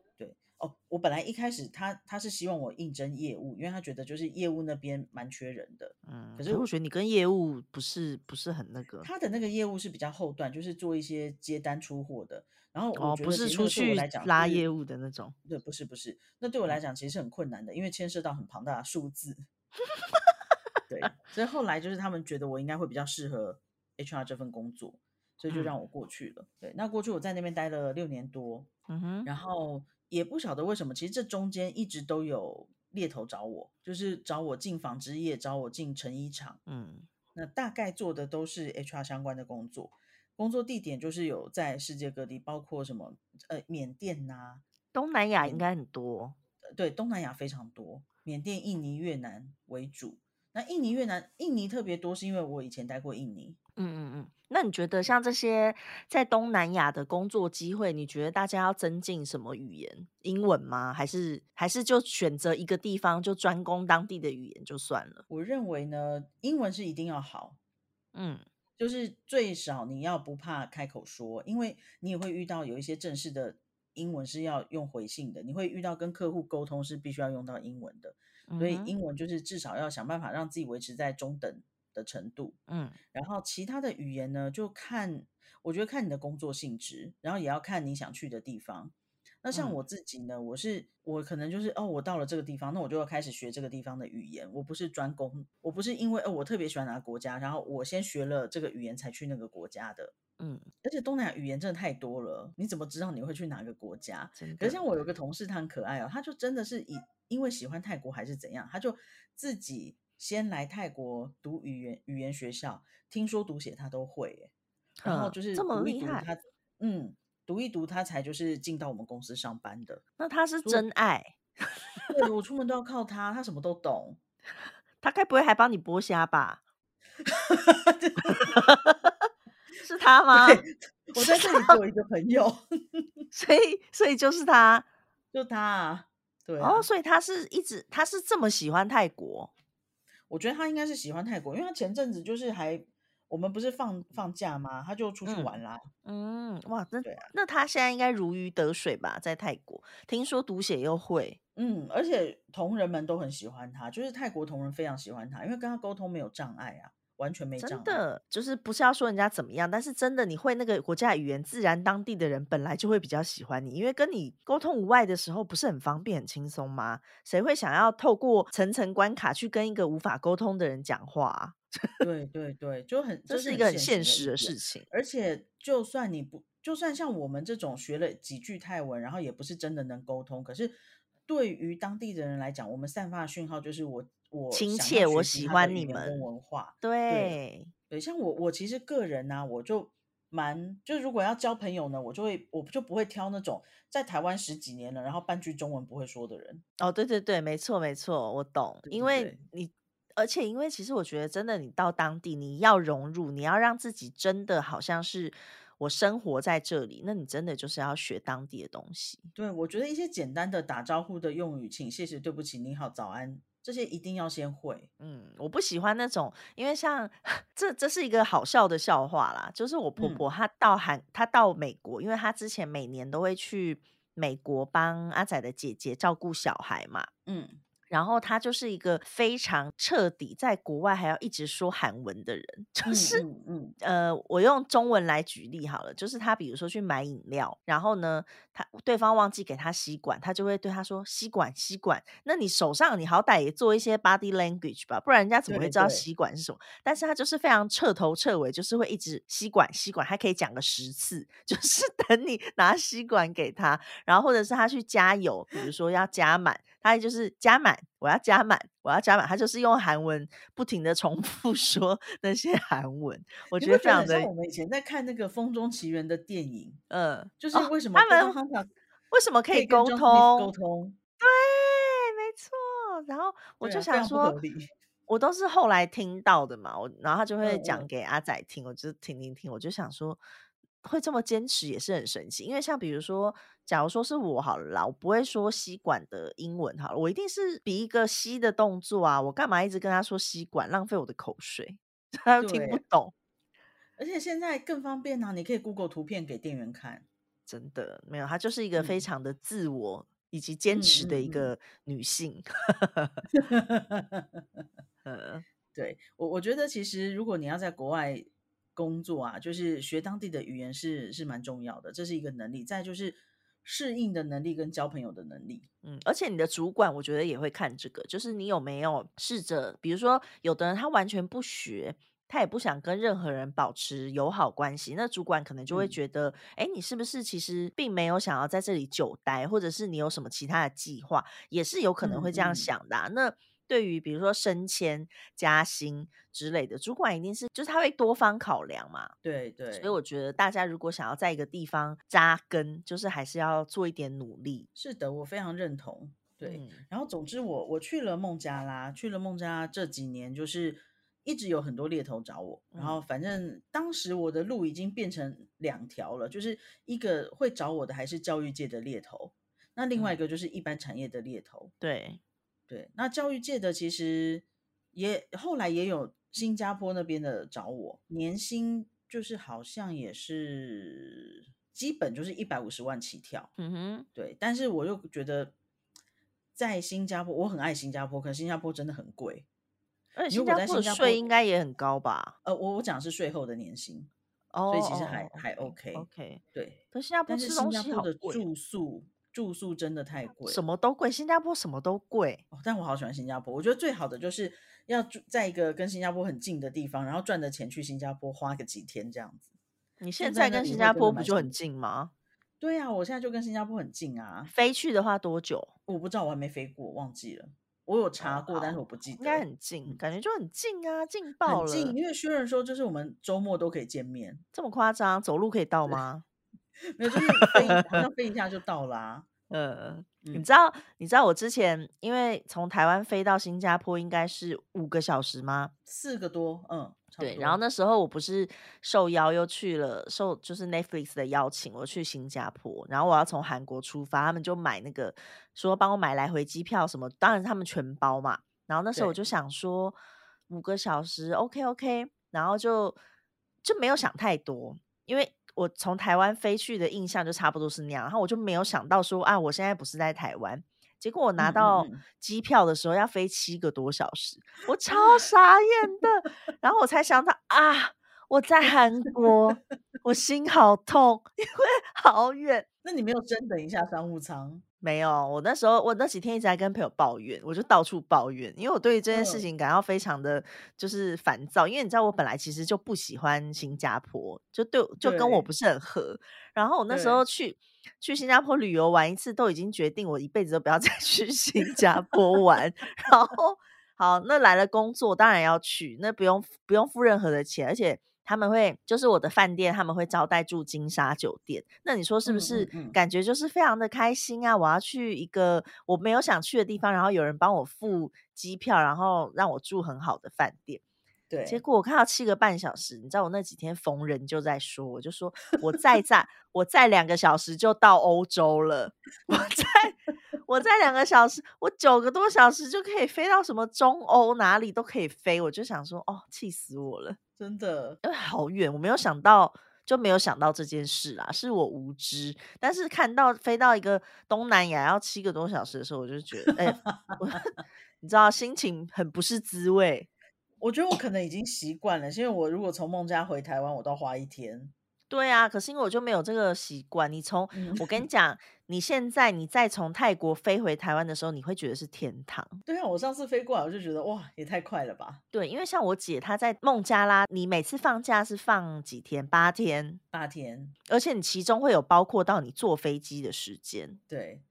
哦，我本来一开始他他是希望我应征业务，因为他觉得就是业务那边蛮缺人的。嗯。可是我觉得你跟业务不是不是很那个他的那个业务是比较后段，就是做一些接单出货的。然后我不是出去来讲拉业务的那种。对，不是不是，那对我来讲其实是很困难的，因为牵涉到很庞大的数字。对，所以后来就是他们觉得我应该会比较适合 HR 这份工作，所以就嗯让我过去了。对，那过去我在那边待了六年多，嗯哼，然后也不晓得为什么，其实这中间一直都有猎头找我，就是找我进纺织业，找我进成衣厂。嗯那大概做的都是 HR 相关的工作，工作地点就是有在世界各地，包括什么呃缅甸呐、东南亚应该很多。呃对，东南亚非常多，缅甸、印尼、越南为主。那印尼、越南、印尼特别多，是因为我以前待过印尼。嗯嗯嗯，那你觉得像这些在东南亚的工作机会，你觉得大家要增进什么语言？英文吗？还是还是就选择一个地方就专攻当地的语言就算了？我认为呢，英文是一定要好，嗯就是最少你要不怕开口说，因为你也会遇到有一些正式的英文是要用回信的，你会遇到跟客户沟通是必须要用到英文的，所以英文就是至少要想办法让自己维持在中等的程度。嗯然后其他的语言呢，就看我觉得看你的工作性质，然后也要看你想去的地方。那像嗯我自己呢，我是我可能就是哦，我到了这个地方，那我就要开始学这个地方的语言。我不是专攻，我不是因为哦我特别喜欢哪个国家，然后我先学了这个语言才去那个国家的。嗯，而且东南亚语言真的太多了，你怎么知道你会去哪个国家？可是像我有个同事，他很可爱哦，他就真的是以因为喜欢泰国还是怎样，他就自己先来泰国读语言语言学校，听说读写他都会耶，然后嗯就是这么读一厉害读他，嗯，读一读他才就是进到我们公司上班的。那他是真爱，对我出门都要靠他，他什么都懂。他该不会还帮你剥虾吧？是他 吗？我在这里只有一个朋友，所以所以就是他就他啊。对啊，哦，所以他是一直他是这么喜欢泰国，我觉得他应该是喜欢泰国，因为他前阵子就是还我们不是放放假吗？他就出去嗯玩啦。嗯，哇，那对啊那他现在应该如鱼得水吧，在泰国，听说读写又会，嗯，而且同仁们都很喜欢他，就是泰国同仁非常喜欢他，因为跟他沟通没有障碍啊，完全没障碍。真的就是不是要说人家怎么样，但是真的你会那个国家的语言，自然当地的人本来就会比较喜欢你，因为跟你沟通无碍的时候不是很方便、很轻松吗？谁会想要透过层层关卡去跟一个无法沟通的人讲话啊、对对对，就很这是是一个很现现实的事情。而且，就算你不，就算像我们这种学了几句泰文，然后也不是真的能沟通，可是对于当地的人来讲，我们散发的讯号就是我我想亲切我喜欢你们跟文化。对，对，像我我其实个人呢、我就蛮就如果要交朋友呢，我就会我就不会挑那种在台湾十几年了，然后半句中文不会说的人。哦，对对对，没错没错，我懂，对因为你而且因为其实我觉得真的，你到当地你要融入，你要让自己真的好像是我生活在这里，那你真的就是要学当地的东西。对，我觉得一些简单的打招呼的用语，请、谢谢、对不起、你好、早安，这些一定要先会。嗯，我不喜欢那种，因为像 这这是一个好笑的笑话啦，就是我婆嗯婆她到韩，她到美国，因为她之前每年都会去美国帮阿仔的姐姐照顾小孩嘛，嗯，然后他就是一个非常彻底在国外还要一直说韩文的人，就嗯是。嗯嗯，呃，我用中文来举例好了，就是他比如说去买饮料，然后呢，他对方忘记给他吸管，他就会对他说吸管吸管。那你手上你好歹也做一些 body language 吧，不然人家怎么会知道吸管是什么？但是他就是非常彻头彻尾，就是会一直吸管吸管，还可以讲个十次，就是等你拿吸管给他，然后或者是他去加油，比如说要加满，他就是加满，我要加满，我要加满，他就是用韩文不停的重复 说那些韩文，我觉得非常的不觉得很像我们以前在看那个《风中奇缘》的电影，嗯，就是哦为什么他们为什么可可以沟通？沟通？对，没错。然后我就想说。我都是后来听到的嘛，我然后他就会讲给阿仔听，我就听听听，我就想说，会这么坚持也是很神奇。因为像比如说，假如说是我好了啦，我不会说吸管的英文好了，我一定是比一个吸的动作啊，我干嘛一直跟他说吸管，浪费我的口水，他又听不，懂。而且现在更方便啊，你可以 Google 图片给店员看。真的没有，她就是一个非嗯常的自我以及坚嗯持的一个女性。呃，对，我我觉得其实如果你要在国外工作啊，就是学当地的语言是是蛮重要的，这是一个能力。再就是适应的能力跟交朋友的能力。嗯，而且你的主管我觉得也会看这个，就是你有没有试着，比如说有的人他完全不学，他也不想跟任何人保持友好关系，那主管可能就会嗯，觉得，哎，你是不是其实并没有想要在这里久待，或者是你有什么其他的计划，也是有可能嗯会这样嗯，想的啊那对于比如说升迁、加薪之类的，主管一定是就是他会多方考量嘛。对对所以，我觉得大家如果想要在一个地方扎根，就是还是要做一点努力。是的，我非常认同。对，嗯然后总之我我去了孟加拉，去了孟加拉这几年就是一直有很多猎头找我，然嗯后反正当时我的路已经变成两条了，就是一个会找我的还是教育界的猎头，那另外一嗯，个就是一般产业的猎头。对，对，那教育界的其实也后来也有新加坡那边的找我，年薪就是好像也是基本就是一百五十万起跳。嗯哼，对，但是我又觉得在新加坡，我很爱新加坡，可是新加坡真的很贵。而且新加坡的税应该也很高吧？呃，我我讲的是税后的年薪，哦所以其实还还，OK OK。对，可是新加坡但是吃东西新加坡的好贵，住宿住宿真的太贵。什么都贵，新加坡什么都贵。哦，但我好喜欢新加坡。我觉得最好的就是要住在一个跟新加坡很近的地方，然后赚的钱去新加坡花个几天这样子。你现在跟新加坡不就很。近吗？对啊，我现在就跟新加坡很近啊。飞去的话多久？我不知道，我还没飞过，忘记了。我有查哦，过，但是我，不记得应该。很近，嗯，感觉就很近啊，近爆很近，了，因为薛仁说，就是我们周末都可以见面。这么夸张？走路可以到，吗？没有，就是飞，好像 飞一下就到啦、呃，你嗯，知道，你知道我之前因为从台湾飞到新加坡应该是五个小时吗？四个多，嗯，对，然后。那时候我不是受邀又去了，受就是 Netflix 的邀请，我去新加坡，然后我要从韩国出发，他们就买那个说帮我买来回机票什么，当然他们全包嘛。然后那时候我，就想说五个小时，OK OK，然后就就没有想太多，因为我从台湾飞去的印象就差不多是那样，然后我就没有想到说啊，我现在不是在台湾。结果我拿到嗯，机票的时候要飞七个多小时，我超傻眼的。然后我才想到啊，我在韩国，我心好痛，因为好远。那你没有真等一下商务舱？没有，我那时候我那几天一直在跟朋友抱怨，我就到处抱怨，因为我对这件事嗯，情感到非常的就是烦躁，因为你知道我本来其实就不喜欢新加坡，就对就跟我不是很合。然后我那时候，去去新加坡旅游玩一次，都已经决定我一辈子都不要再 去新加坡玩。然后好，那来了工作当然要去，那不用不用付任何的钱，而且他们会就是我的饭店，他们会招待住金沙酒店。那你说是不是感觉就是非常的开心啊？我要去一个我没有想去的地方，然后有人帮我付机票，然后让我住很好的饭店。对，结果我看到七个半小时，你知道我那几天逢人就在说，我就说我再在，我再两个小时就到欧洲了。我在，我在两个小时，我九个多小时就可以飞到什么中欧哪里都可以飞。我就想说，哦，气死我了，真的，因为好远，我没有想到，就没有想到这件事啦，是我无知。但是看到飞到一个东南亚要七个多小时的时候，我就觉得，哎，你知道，心情很不是滋味。我觉得我可能已经习惯了，因为我如果从孟加回台湾，我都花一天。对啊，可是因为我就没有这个习惯。你从我跟你 讲，你现在你再从泰国飞回台湾的时候，你会觉得是天堂。对啊，我上次飞过来，我就觉得哇，也太快了吧。对，因为像我姐她在孟加拉，你每次放假是放几天？八天，八天，而且你其中会有包括到你坐飞机的时间。对，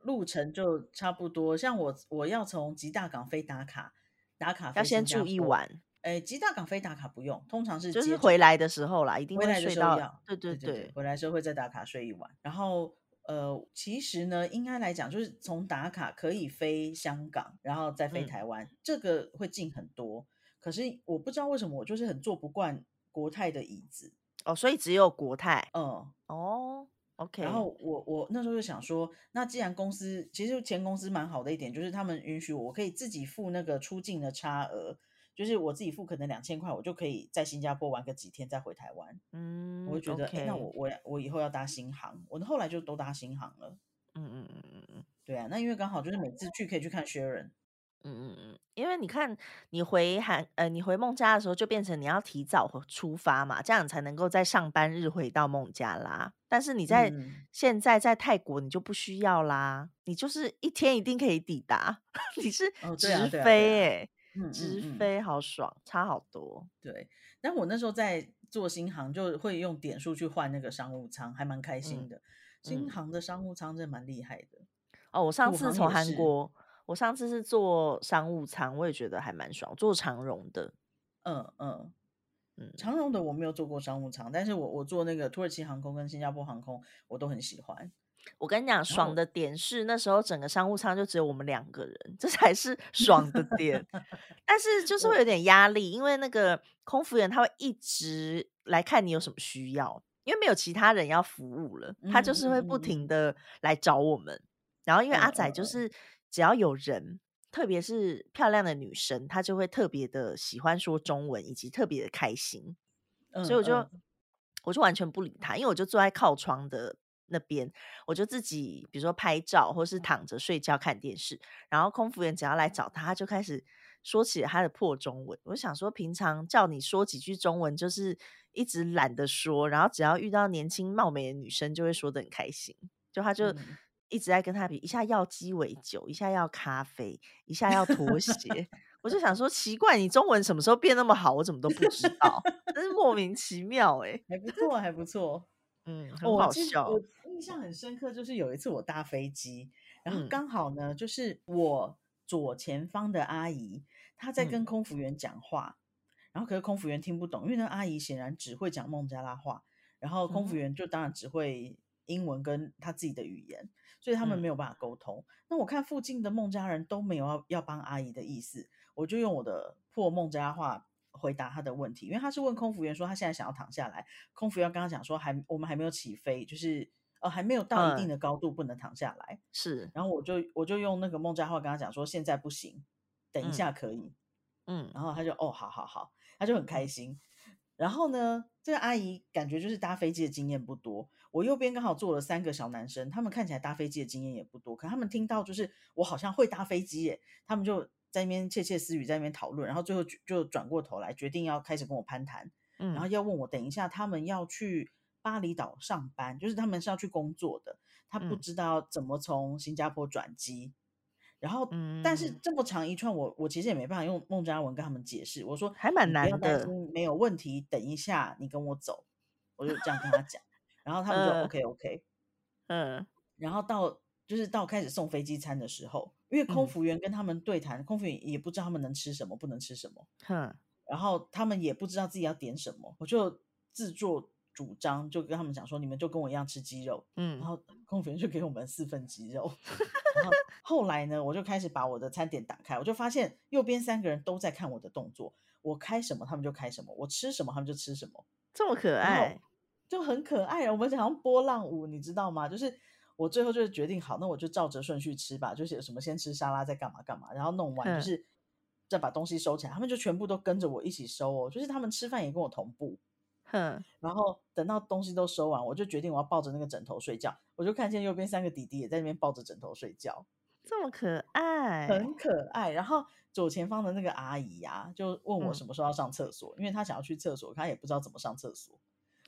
路程就差不多。像我，我要从吉大港飞打卡。打卡要先住一晚，哎，吉大港飞打卡不用，通常是就是回来的时候啦，一定会睡到。对对对，回来时候会再打卡睡一晚。然后呃，其实呢，应该来讲，就是从打卡可以飞香港，然后再飞台湾，这个会近很多。可是我不知道为什么，我就是很坐不惯国泰的椅子哦，所以只有国泰。嗯，哦。OK，然后我我那时候就想说，那既然公司其实前公司蛮好的一点，就是他们允许我我可以自己付那个出境的差额，就是我自己付可能两千块，我就可以在新加坡玩个几天再回台湾。嗯，我就觉得，哎，那我我我以后要搭新航，我后来就都搭新航了。嗯嗯嗯嗯嗯，对啊，那因为刚好就是每次去可以去看 Sharon。嗯嗯嗯，因为你看，你回韩呃，你回孟加的时候，就变成你要提早出发嘛，这样才能够在上班日回到孟加拉。但是你在现在在泰国，你就不需要啦，你就是一天一定可以抵达，你是直飞哎，直飞好爽，差好多。对，但我那时候在做新航，就会用点数去换那个商务舱，还蛮开心的。新航的商务舱真的蛮厉害的。哦，我上次从韩国。我上次是坐商务舱，我也觉得还蛮爽，坐长荣的。嗯嗯嗯，长荣的我没有坐过商务舱，但是我我坐那个土耳其航空跟新加坡航空，我都很喜欢。我跟你讲，爽的点是那时候整个商务舱就只有我们两个人，这才是 爽的点。但是就是会有点压力，因为那个空服员他会一直来看你有什么需要，因为没有其他人要服务了，他就是会不停的来找我们。然后因为阿仔就是。只要有人，特别是漂亮的女生，她就会特别的喜欢说中文，以及特别的开心。所以我就我就完全不理他，因为我就坐在靠窗的那边，我就自己比如说拍照，或是躺着睡觉看电视。然后空服员只要来找他，他就开始说起他的破中文。我想说，平常叫你说几句中文，就是一直懒得说，然后只要遇到年轻貌美的女生，就会说的很开心。就他就。一直在跟他比，一下要鸡尾酒，一下要咖啡，一下要拖鞋。我就想说，奇怪，你中文什么时候变那么好？我怎么都不知道，真是莫名其妙哎。还不错，还不错，嗯，很好笑。我印象很深刻，就是有一次我搭飞机，然后刚好呢，就是我左前方的阿姨她在跟空服员讲话，然后可是空服员听不懂，因为那阿姨显然只会讲孟加拉话，然后空服员就当然只会英文跟他自己的语言。所以他们没有办法沟通。那我看附近的孟加人都没有要要帮阿姨的意思，我就用我的破孟加拉话回答他的问题。因为他是问空服员说他现在想要躺下来，空服员刚刚讲说还我们还没有起飞，就是呃还没有到一定的高度不能躺下来。是，然后我就我就用那个孟加话跟他讲说现在不行，等一下可以。嗯，然后他就哦好好好，他就很开心。然后呢，这个阿姨感觉就是搭飞机的经验不多。我右边刚好坐了三个小男生，他们看起来搭飞机的经验也不多，可他们听到就是我好像会搭飞机耶，他们就在那边窃窃私语，在那边讨论，然后最后就转过头来决定要开始跟我攀谈，嗯，然后要问我等一下他们要去巴厘岛上班，就是他们是要去工作的，他不知道怎么从新加坡转机，然后但是这么长一串，我我其实也没办法用孟加文跟他们解释，我说还蛮难的，没有问题，等一下你跟我走，我就这样跟他讲。然后他们就 OK OK，嗯，然后到就是到开始送飞机餐的时候，因为空服员跟他们对谈，空服员也不知道他们能吃什么，不能吃什么，嗯，然后他们也不知道自己要点什么，我就自作主张，就跟他们讲说，你们就跟我一样吃鸡肉，嗯然嗯，后空服员就给我们四份鸡肉。然后 后来呢，我就开始把我的餐点打开，我就发现右边三个人都在看我的动作，我开什么他们就开什么，我吃什么他们就吃什么，这么可爱，就很可爱啊。我们好像波浪舞，你知道吗？就是我最后就是决定好，那我就照着顺序吃吧，就是有什么先吃沙拉，再干嘛干嘛，然后弄完就哼是再把东西收起来，他们就全部都跟着我一起收哦，就是他们吃饭也跟我同步。哼，然后等到东西都收完，我就决定我要抱着那个枕头睡觉。我就看见右边三个弟弟也在那边抱着枕头睡觉，这么可爱，很可爱。然后左前方的那个阿姨呀、就问我嗯什么时候要上厕所，因为她想要去厕所，她也不知道怎么上厕所。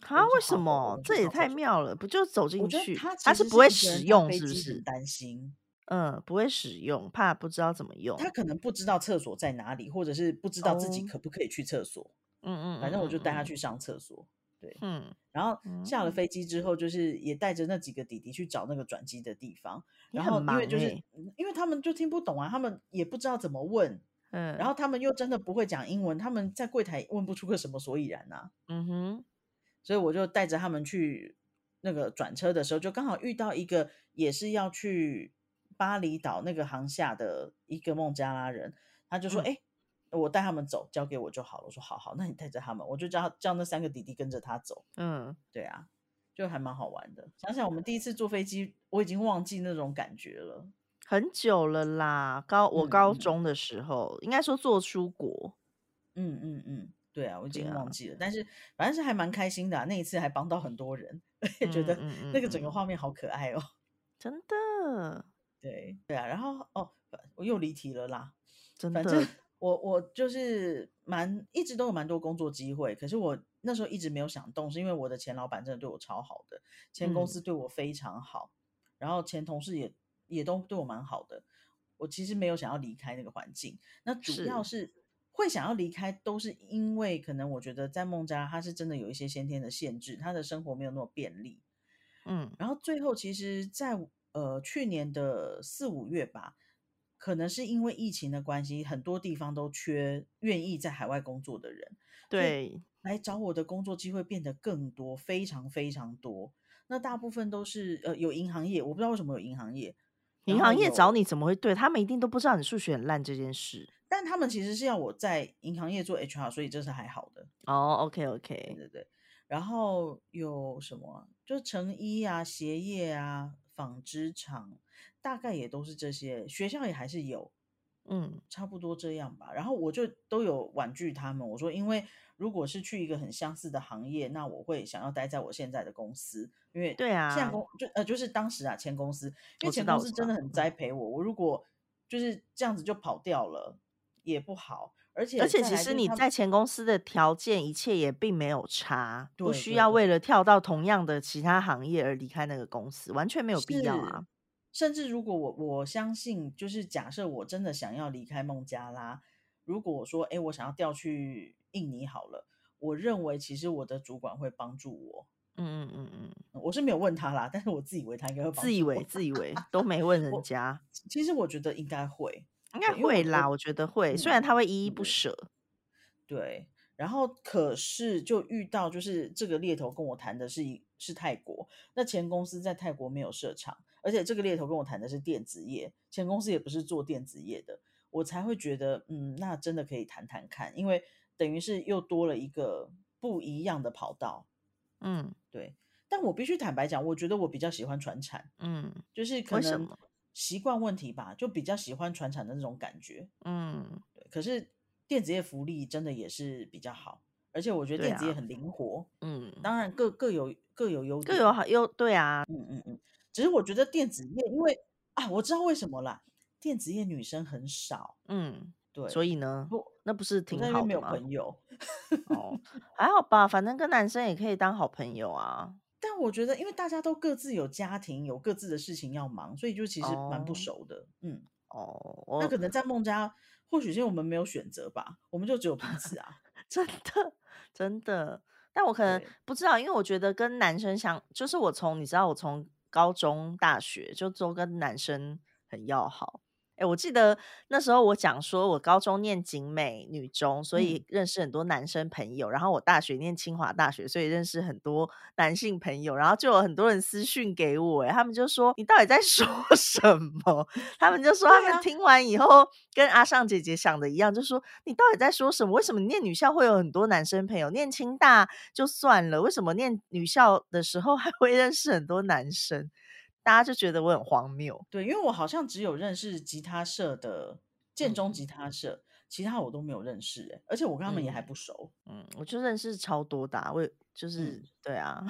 啊？为什么？这也太妙了，不就走我进去？她他是不会使用，是不是？担心，嗯，不会使用，怕不知道怎么用。她可能不知道厕所在哪里，或者是不知道自己哦，可不可以去厕所。嗯嗯反正我就带她嗯去上厕所。对，嗯然后下了飞机之后，就是也带着那几个弟弟去找那个转机的地方。然后因为就是因为他们就听不懂啊，他们也不知道怎么问，嗯然嗯后他们又真的不会讲英文，他们在柜台问不出个什么所以然啊。嗯哼，所以我就带着他们去那个转车的时候，就刚好遇到一个也是要去巴厘岛那个航下的一个孟加拉人，他就说：“嗯哎、我带他们走，交给我就好了。”我说：“好好，那你带着他们。”我就叫叫那三个弟弟跟着他走。嗯，对啊，就还蛮好玩的。想想我们第一次坐飞机，我已经忘记那种感觉了。很久了啦。高我高中的时候，应该说做出国，嗯嗯嗯，对啊，我已经忘记了，但是反正是还蛮开心的啊、那一次还帮到很多人，我也觉嗯得那个整个嗯，画面好可爱哦。真的对对啊，然后哦，我又离题了啦。真反正的，我我就是蛮一直都有蛮多工作机会，可是我那时候一直没有想动，是因为我的前老板真的对我超好的，前公嗯司对我非常好，然后前同事也也都对我蛮好的。我其实没有想要离开那个环境，那主要是，会想要离开，都是因为可能我觉得在孟加拉，它是真的有一些先天的限制，他的生活没有那么便利。嗯然后最后，其实在，呃去年的四五月吧，可能是因为疫情的关系，很多地方都缺愿意在海外工作的人，对，来找我的工作机会变得更多，非常非常多。那大部分都是呃有银行业，我不知道为什么有银行业，银行业找，你怎么会对？他们一定都不知道你数学很烂这件事。但他们其实是要我在银行业做 HR，所以这是还好的。哦，OK OK，对对，然后有什么啊？就成衣啊、鞋业啊、纺织厂，大概也都是这些。学校也还是有，嗯差不多这样吧。然后我就都有婉拒他们，我说，因为如果是去一个很相似的行业，那我会想要待在我现在的公司，因为对啊，现在公就呃就是当时啊前公司，因为前公司真的很栽培我，我如果就是这样子就跑掉了也不好，而而且而且其实你在前公司的条件一切也并没有差，不需要为。了跳到同样的其他行业而离开那个公司，完全没有必要，啊。甚至如果我我相信，就是假设我真的想要离开孟加拉，如果我说，哎，我想要调去印尼好了，我认为其实我的主管会帮助我。嗯嗯嗯嗯，我是没有问他啦，但是我自以为他应该会帮自以为。自以为都没问人家，其实我觉得应该会，应该会啦，我我觉得会，虽然嗯他会依依不对舍。对，然后可是就遇到就是这个猎头跟我谈的是一是泰国，那前公司在泰国没有设厂，而且这个猎头跟我谈的是电子业，前公司也不是做电子业的，我才会觉得嗯，那真的可以谈谈看，因为等于是又多了一个不一样的跑道，嗯对。但我必须坦白讲，我觉得我比较喜欢传产，嗯，就是可能？习惯问题吧，就比较喜欢传产的那种感觉。嗯，对，可是电子业福利真的也是比较好，而且我觉得电子业很灵活，嗯，当然各各有各有优各有。好优，对啊，嗯嗯嗯，只是我觉得电子业，因为啊，我知道为什么啦，电子业女生很少，嗯，对所，以呢，不，那不是我挺在那边没有好吗？朋友，哦，还好吧，反正跟男生也可以当好朋友啊。但我觉得因为大家都各自有家庭，有各自的事情要忙，所以就其实蛮不哦熟的。嗯，哦，那可能在孟加，或许是因为我们没有选择吧，我们就只有彼此啊。真的真的，但我可能，不知道，因为我觉得跟男生相，就是我从你知道，我从高中、大学就都跟男生很要好，哎，我记得那时候我讲说，我高中念景美女中，所以认识很多男生朋友。然后我大学念清华大学，所以认识很多男性朋友。然后就有很多人私讯给我，哎，他们就说你到底在 说什么？他们就说他们听完以后跟阿尚姐姐想的一样，就说你到底在说什么？为什么念女校会有很多男生朋友？念清大就算了，为什么念女校的时候还会认识很多男生？大家就觉得我很荒谬，对，因为我好像只有认识吉他社的建中吉他社，其他我都没有认识，哎，而且我跟他们也还不熟，嗯，我就认识超多的，我就是。对啊，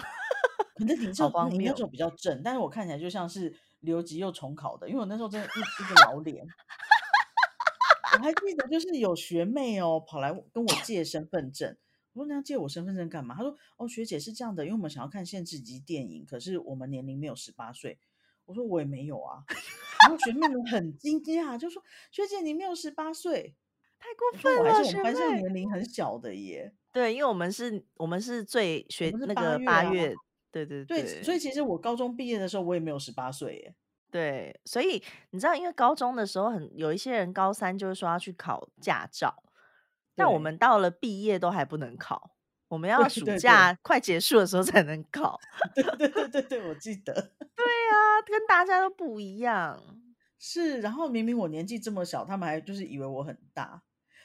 可是你这你那种比较正，但是我看起来就像是留级又重考的，因为我那时候真的一一个老脸，我还记得就是有学妹哦跑来跟我 借身份证。我说：“你要借我身份证干嘛？”他说：“哦，学姐是这样的，因为我们想要看限制级电影，可是我们年龄没有十八岁。”我说：“我也没有啊。”然后学妹们很惊讶，就说：“学姐，你没有十八岁，太过分了！”我还是我们班上年龄很小的耶。对，因为我们是我们是最学那个八月，对对对，所以其实我高中毕业的时候，我也没有十八岁耶。对，所以你知道，因为高中的时候很有一些人高三就是说要去考驾照。但我们到了毕业都还不能考，我们要暑假快结束的时候才能考。对对对对对，我记得。对啊，跟大家都不一样。是，然后明明我年纪这么小，他们还就是以为我很大。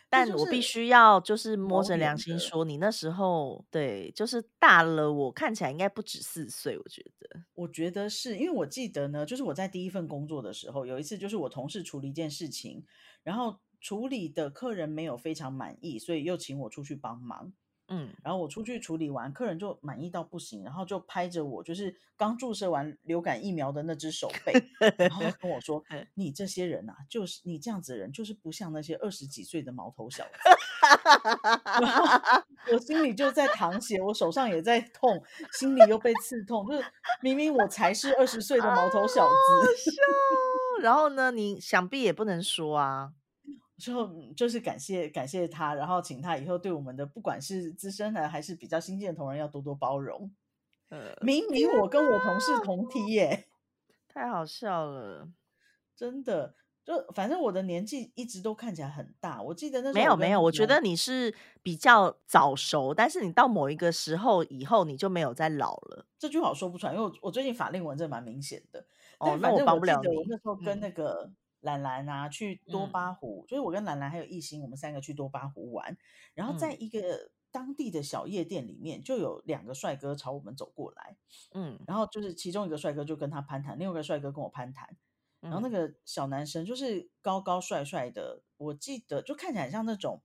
但我必须要就是摸着良心说，你那时候对，就是大了，我看起来应该不止四岁。我觉得，我觉得是因为我记得呢，就是我在第一份工作的时候，有一次就是我同事处理一件事情，然后。处理的客人没有非常满意，所以又请我出去帮忙。嗯，然后我出去处理完，客人就满意到不行，然后就拍着我，就是刚注射完流感疫苗的那只手背，然后跟我说：“你这些人啊，就是你这样子的人，就是不像那些二十几岁的毛头小子。”我心里就在淌血，我手上也在痛，心里又被刺痛，就是明明我才是二十岁的毛头小子。然后呢，你想必也不能说啊。之后就是感谢感谢他，然后请他以后对我们的不管是资深的还是比较新进的同仁要多多包容。呃，明明我跟我同事同梯耶，太好笑了，真的。就反正我的年纪一直都看起来很大，我记得那没有没有，我觉得你是比较早熟，但是你到某一个时候以后你就没有再老了。这句话说不出来，因为我最近法令纹真的蛮明显的。哦，那我帮不了你。我那时候跟那个。兰兰啊，去多巴湖，就是我跟兰兰还有艺兴，我们三个去多巴湖玩。然后在一个当地的小夜店里面，就有两个帅哥朝我们走过来。嗯，然后就是其中一个帅哥就跟他攀谈，另外一个帅哥跟我攀谈。然后那个小男生就是高高帅帅的，我记得就看起来像那种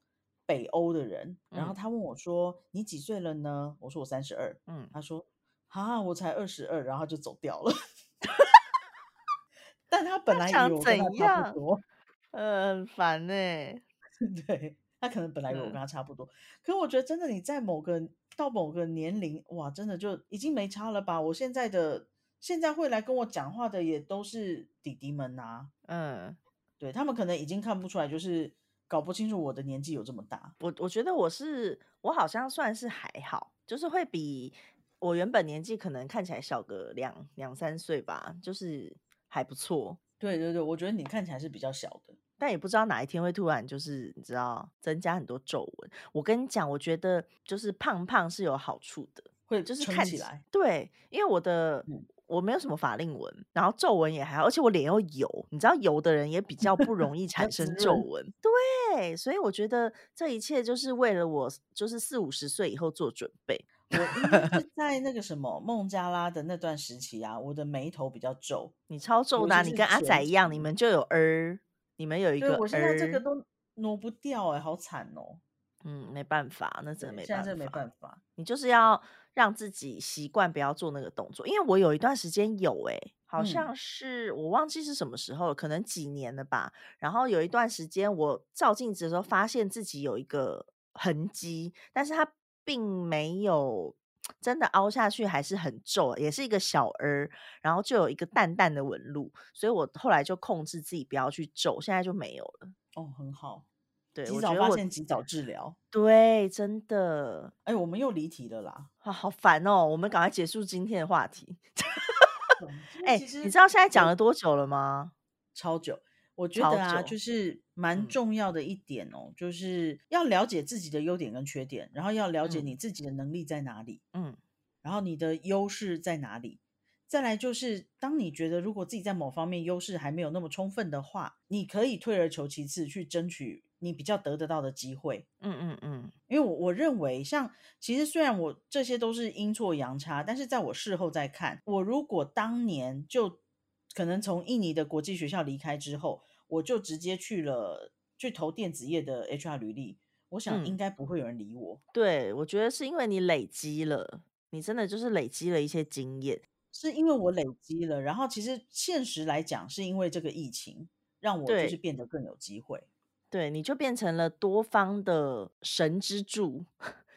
北欧的人。然后他问我说：“你几岁了呢？”我说：“我三十二。”嗯，他说：“啊，我才二十二。”然后就走掉了。但他本来以为我跟他差不多，呃，很烦呢。对他可能本来以为我跟他差不多，可我觉得真的你在某个到某个年龄，哇，真的就已经没差了吧？我现在的现在会来跟我讲话的也都是弟弟们呐。嗯，对他们可能已经看不出来，就是搞不清楚我的年纪有这么大。我我觉得我是我好像算是还好，就是会比我原本年纪可能看起来小个两两三岁吧，就是。还不错，对对对，我觉得你看起来是比较小的，但也不知道哪一天会突然就是你知道增加很多皱纹。我跟你讲，我觉得就是胖胖是有好处的，会就是看起来对，因为我的我没有什么法令纹，然后皱纹也还好，而且我脸又油，你知道油的人也比较不容易产 生皱纹，对，所以我觉得这一切就是为了我就是四五十岁以后做准备。我 是在那个什么孟加拉的那段时期啊，我的眉头比较皱，你超皱的，你跟阿仔一样，你们就有儿，你们有一个，我现在这个都挪不掉哎，好惨哦。嗯，没办法，那真的没办法，现在没办法，你就是要让自己习惯不要做那个动作，因为我有一段时间有哎，好像是我忘记是什么时候，可能几年了吧。然后有一段时间我照镜子的时候，发现自己有一个痕迹，但是它。并没有真的凹下去，还是很皱，也是一个小儿，然后就有一个淡淡的纹路，所以我后来就控制自己不要去皱，现在就没有了。哦，很好，对，及早发现，及早治疗，对，真的。哎，我们又离题了啦，啊，好烦哦，我们赶快结束今天的话题。哎，你知道现在讲了多久了吗？超久。我觉超得啊，就是蛮嗯。重要的一点哦，就是要了解自己的优点跟缺点，然后要了解嗯。你自己的能力在哪里，嗯。然后你的优势在哪里。再来就是，当你觉得如果自己在某方面优势还没有那么充分的话，你可以退而求其次，去争取你比较得得到的机会。嗯嗯嗯。因为我我认为，像其实虽然我这些都是阴错阳差，但是在我事后再看，我如果当年就可能从印尼的国际学校离开之后，我就直接去了去投电子业的 HR 履历，我想应嗯，该不会有人理我。对，我觉得是因为你累积了，你真的就是累积了一些经验。是因为我累积了，然后其实现实来讲，是因为这个疫情让我就是变得更有机会。对，你就变成了多方的神之助，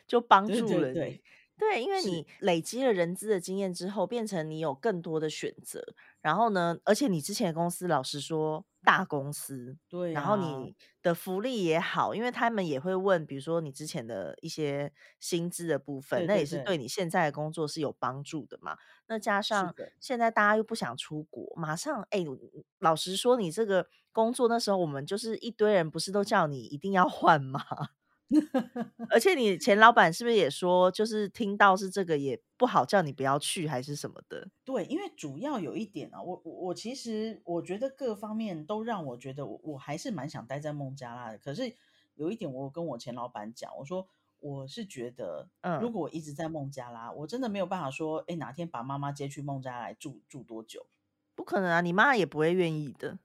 就帮助了你。对对，对，因为，你累积了人资的经验之后，变成你有更多的选择。然后呢，而且你之前的公司，老实说，大公司，对然后啊，你的福利也好，因为他们也会问，比如说你之前的一些薪资的部分，对对对，那也是对你现在的工作是有帮助的嘛。那加上。现在大家又不想出国，马上哎，我老实说，你这个工作那时候我们就是一堆人，不是都叫你一定要换吗？而且你前老板是不是也说，就是听到是这个也不好叫你不要去，还是什么的？对，因为主要有一点啊，我我我其实我觉得各方面都让我觉得我我还是蛮想待在孟加拉的。可是有一点，我跟我前老板讲，我说我是觉得，嗯如嗯，果我一直在孟加拉，我真的没有办法说，哎，哪天把妈妈接去孟加拉来住住多久？不可能啊，你妈也不会愿意的。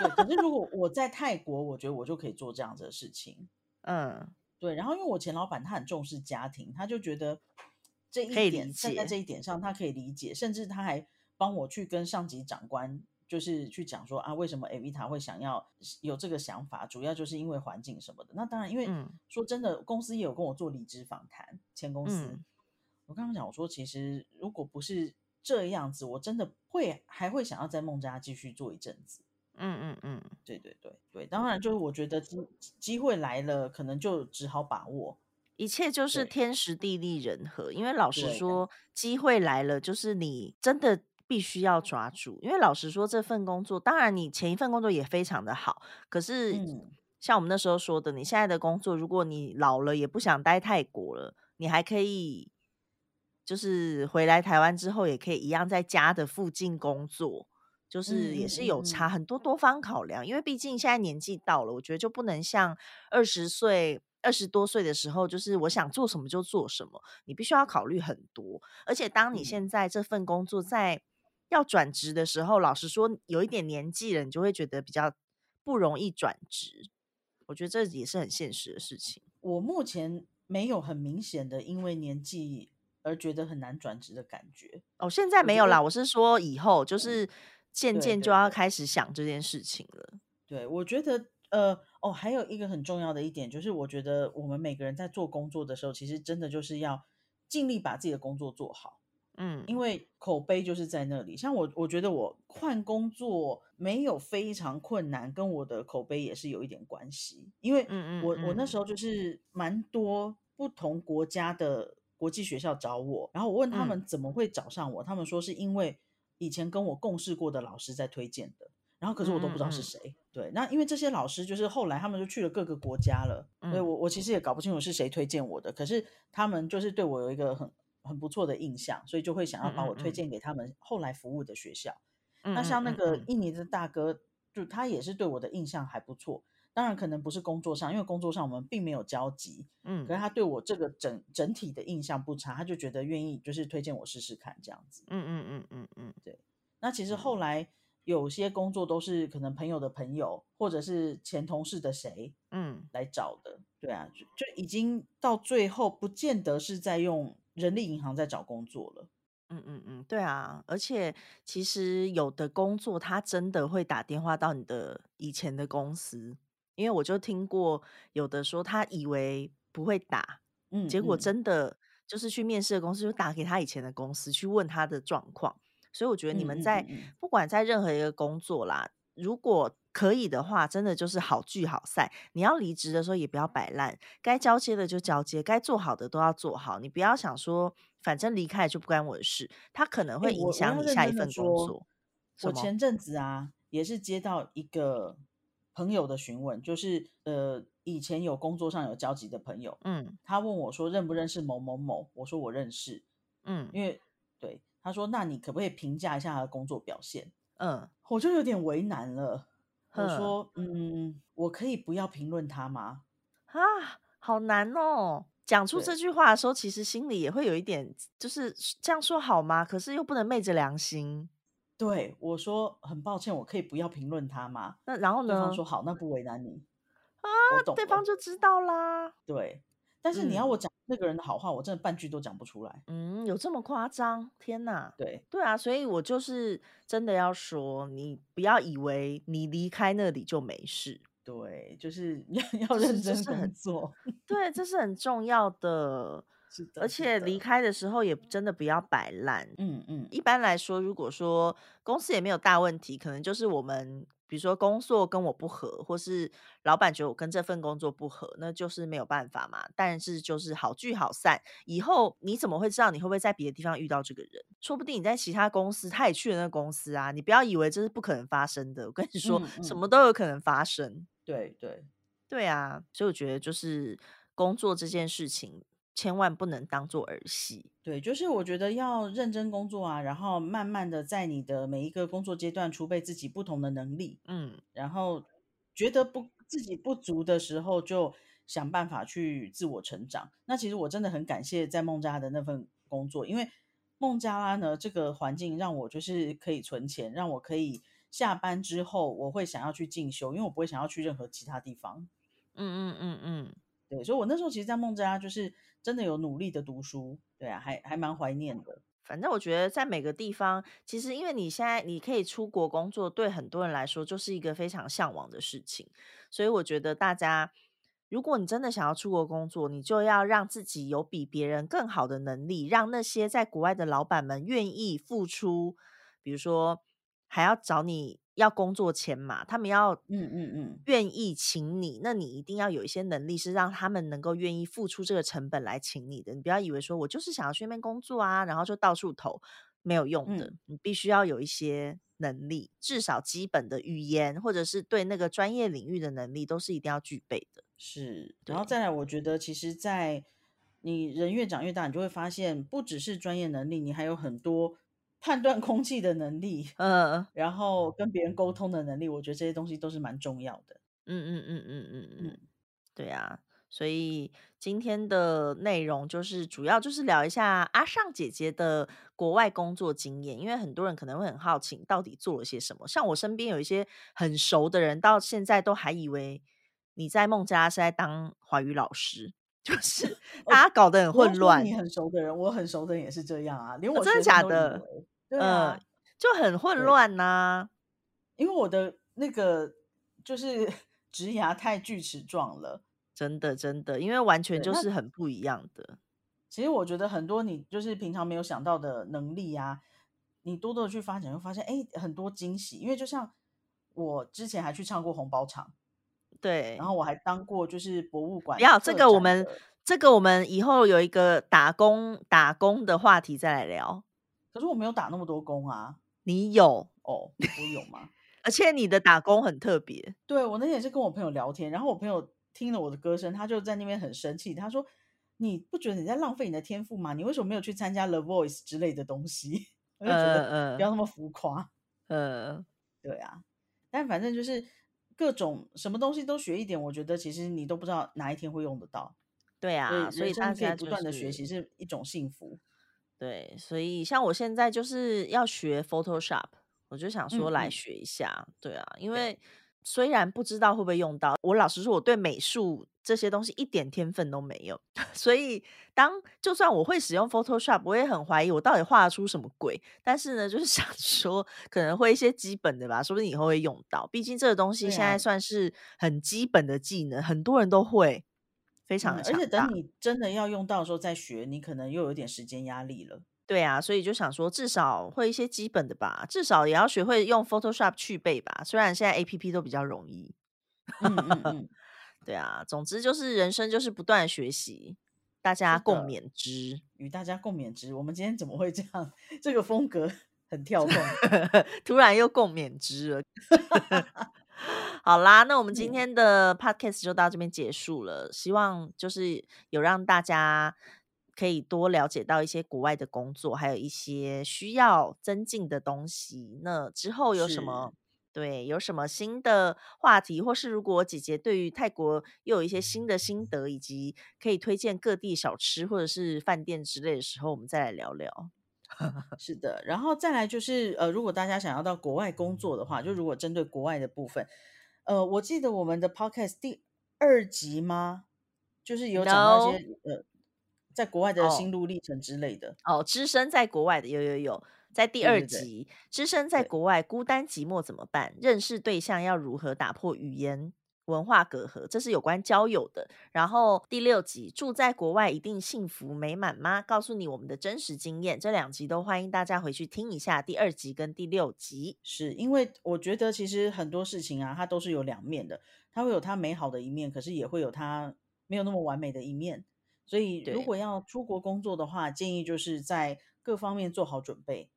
对，可是如果我在泰国，我觉得我就可以做这样子的事情。嗯，对，然后因为我前老板他很重视家庭，他就觉得这一点站在这。一点上，他可以理解，甚至他还帮我去跟上级长官，就是去讲说啊，为什么 Avita 会想要有这个想法，主要就是因为环境什么的。那当然，因为嗯说真的，公司也有跟我做离职访谈，前公司，嗯我刚刚讲我说，其实如果不是这样子，我真的会还会想要在孟加拉继续做一阵子。嗯嗯嗯，对对对对，当然就是我觉得机机会来了，可能就只好把握。一切就是天时地利人和。因为老实，说，机会来了，就是你真的必须要抓住。因为老实说，这份工作，当然你前一份工作也非常的好，可是嗯，像我们那时候说的，你现在的工作，如果你老了也不想待泰国了，你还可以就是回来台湾之后，也可以一样在家的附近工作。就是也是有差很多多方考量，因为毕竟现在年纪到了，我觉得就不能像二十岁、二十多岁的时候，就是我想做什么就做什么，你必须要考虑很多。而且当你嗯，现在这份工作在要转职的时候，老实说，有一点年纪了，你就会觉得比较不容易转职。我觉得这也是很现实的事情。我目前没有很明显的因为年纪而觉得很难转职的感觉。哦，现在没有啦，我是说以后就嗯，是渐渐就要开始想这件事情了。对，我觉得呃哦，还有一个很重要的一点就是，我觉得我们每个人在做工作的时候，其实真的就是要尽力把自己的工作做好。嗯因嗯为口碑就是在那里。像我，我觉得我换工作没有非常困难，跟我的口碑也是有一点关系。因为嗯我我那嗯时候就是蛮多不同国家的国际学校找我，然后我问他嗯们怎么会找上我，他们说是因为以前跟我共事过的老师在推荐的。然后可是我都不知道是嗯嗯谁，对，那因为这些老师就是后来他们就去了各个国家了，所以嗯我我其实也搞不清楚是谁推荐我的，可是他们就是对我有一个很很不错的印象，所以就会想要把我推荐给他们后来服务的学校。嗯那像那个印尼的大哥，就他也是对我的印象还不错。当然可能不是工作上，因为工作上我们并没有交集，嗯可嗯是他对我这个整整体的印象不差，他就觉得愿意就是推荐我试试看这样子。嗯嗯嗯嗯嗯对，那其实嗯后来有些工作都是可能朋友的朋友，或者是前同事的谁嗯来找的。对啊，就就已经到最后，不见得是在用人力银行在找工作了。嗯嗯嗯，对啊，而且其实有的工作他真的会打电话到你的以前的公司，因为我就听过有的说他以为不会打，嗯结果嗯真的就是去面试的公司就打给他以前的公司去问他的状况，所以我觉得你们在嗯嗯，不管在任何一个工作啦，如果可以的话，真的就是好聚好散。你要离职的时候也不要摆烂，该交接的就交接，该做好的都要做好。你不要想说，反正离开了就不关我的事，它可能哎、会影响你下一份工，作。我前阵子啊也是接到一个朋友的询问，就是呃以前有工作上有交集的朋友，嗯他问我说认不认识某某某，我说我认识，嗯因为对他说那你可不可以评价一下他的工作表现？嗯，我就有点为难了，我哼说嗯，我可以不要评论他吗？啊，好难哦。讲出对这句话的时候，其实心里也会有一点，就是这样说好吗？可是又不能昧着良心。对我说很抱歉，我可以不要评论他吗？那然后呢？对方说好，那不为难你。啊对方就知道啦。对，但是你要嗯我讲那个人的好话，我真的半句都讲不出来。嗯，有这么夸张？天哪！对，对啊，所以我就是真的要说，你不要以为你离开那里就没事。对，就是 要要认真工作。对，这是很重要的。是的，而且离开的时候也真的不要摆烂。嗯嗯一般来说，如果说公司也没有大问题，可能就是我们比如说工作跟我不合，或是老板觉得我跟这份工作不合，那就是没有办法嘛。但是就是好聚好散，以后你怎么会知道你会不会在别的地方遇到这个人？说不定你在其他公司，他也去了那个公司啊。你不要以为这是不可能发生的，我跟你说，嗯嗯什么都有可能发生。对对，对啊，所以我觉得就是工作这件事情，千万不能当做儿戏。对，就是我觉得要认真工作啊，然后慢慢的在你的每一个工作阶段储备自己不同的能力，嗯然后觉得不自己不足的时候，就想办法去自我成长。那其实我真的很感谢在孟加拉的那份工作，因为孟加拉呢这个环境让我就是可以存钱，让我可以下班之后我会想要去进修，因为我不会想要去任何其他地方。嗯嗯嗯嗯，对，所以我那时候其实，在孟加拉就是真的有努力的读书，对啊，还还蛮怀念的。反正我觉得在每个地方，其实因为你现在你可以出国工作，对很多人来说就是一个非常向往的事情。所以我觉得大家，如果你真的想要出国工作，你就要让自己有比别人更好的能力，让那些在国外的老板们愿意付出，比如说还要找你要工作签嘛，他们要嗯嗯嗯，愿意请你，那你一定要有一些能力，是让他们能够愿意付出这个成本来请你的。你不要以为说我就是想要去那边工作啊，然后就到处投，没有用的。嗯你必须要有一些能力，至少基本的语言或者是对那个专业领域的能力，都是一定要具备的。是。然后再来，我觉得其实，在你人越长越大，你就会发现，不只是专业能力，你还有很多判断空气的能力，呃，然后跟别人沟通的能力，我觉得这些东西都是蛮重要的。嗯嗯嗯嗯嗯嗯嗯，对啊。所以今天的内容就是主要就是聊一下阿尚姐姐的国外工作经验，因为很多人可能会很好奇你到底做了些什么。像我身边有一些很熟的人，到现在都还以为你在孟加拉是在当华语老师，就是大家搞得很混乱，你很熟的人，我很熟的人也是这样啊，连我哦真的假的为对啊，嗯，就很混乱呐、因为我的那个就是 植牙太锯齿状了。真的真的，因为完全就是很不一样的。其实我觉得很多你就是平常没有想到的能力啊，你多多的去发展，会发现哎很多惊喜。因为就像我之前还去唱过红包场，对，然后我还当过就是博物馆不要这策个，我们这个我们以后有一个打工打工的话题再来聊。可是我没有打那么多工啊。你有，哦，我有吗？而且你的打工很特别。对我那天也是跟我朋友聊天，然后我朋友听了我的歌声，他就在那边很生气，他说：“你不觉得你在浪费你的天赋吗？你为什么没有去参加 The Voice 之类的东西？” 我就觉得呃不要那么浮夸。呃，对啊，但反正就是各种什么东西都学一点，我觉得其实你都不知道哪一天会用得到。对啊，所以大家就不断的学是习是一种幸福。对，所以像我现在就是要学 Photoshop，我就想说来学一下。对啊，因对为虽然不知道会不会用到，我老实说，我对美术这些东西一点天分都没有，所以当就算我会使用 Photoshop，我也很怀疑我到底画得出什么鬼。但是呢，就是 想说可能会一些基本的吧，说不定以后会用到。毕竟这个东西现在算是很基本的技能，很多人都会，非常。而且等你真的要用到的时候再学，你可能又有点时间压力了。对啊，所以就想说，至少会一些基本的吧，至少也要学会用 Photoshop 去背吧。虽然现在 A P P 都比较容易，嗯嗯嗯，对啊，总之就是人生就是不断的学习，大家共勉之。与大家共勉之。我们今天怎么会这样？这个风格很跳动。突然又共勉之了。好啦，那我们今嗯天的 podcast 就到这边结束了。希望就是有让大家可以多了解到一些国外的工作，还有一些需要增进的东西。那之后有什是么对有什么新的话题，或是如果姐姐对于泰国又有一些新的心得，以及可以推荐各地小吃或者是饭店之类的时候，我们再来聊聊。是的，然后再来就是呃，如果大家想要到国外工作的话，就如果针对国外的部分，呃，我记得我们的 podcast 第二集吗？就是有讲到一些呃，在国外的哦。心路历程之类的。哦，只身在国外的有有有，在第二集，只身在，国外孤单寂寞怎么办？认识对象要如何打破语言文化隔阂？这是有关交友的。然后第六集，住在国外一定幸福美满吗？告诉你我们的真实经验。这两集都欢迎大家回去听一下，第二集跟第六集。是因为我觉得其实很多事情啊，它都是有两面的，它会有它美好的一面，可是也会有它没有那么完美的一面。所以如果要出国工作的话，建议就是在各方面做好准备。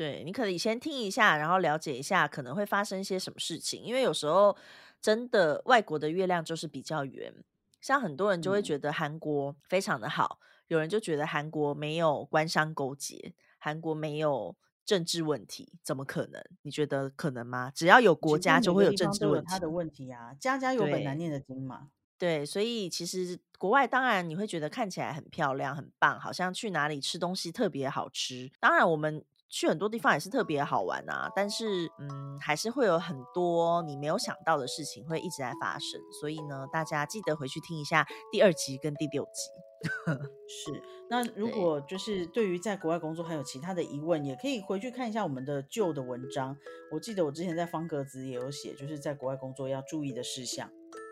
对，你可以先听一下，然后了解一下可能会发生一些什么事情，因为有时候真的外国的月亮就是比较圆，像很多人就会嗯，觉得韩国非常的好，有人就觉得韩国没有官商勾结，韩国没有政治问题，怎么可能？你觉得可能吗？只要有国家就会有政治问题。他的问题啊，家家有本难念的经嘛。对，所以其实国外当然你会觉得看起来很漂亮、很棒，好像去哪里吃东西特别好吃。当然我们去很多地方也是特别好玩啊，但是嗯，还是会有很多你没有想到的事情会一直在发生。所以呢，大家记得回去听一下第二集跟第六集。是，那如，果就是对于在国外工作还有其他的疑问，也可以回去看一下我们的旧的文章。我记得我之前在方格子也有写，就是在国外工作要注意的事项。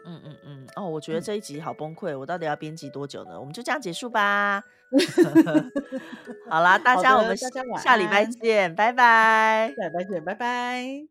嗯嗯嗯，哦，我觉得嗯，这一集好崩溃，我到底要编辑多久呢？我们就这样结束吧。好啦，大，家我们下礼拜安，见，拜拜。下礼拜见，拜拜。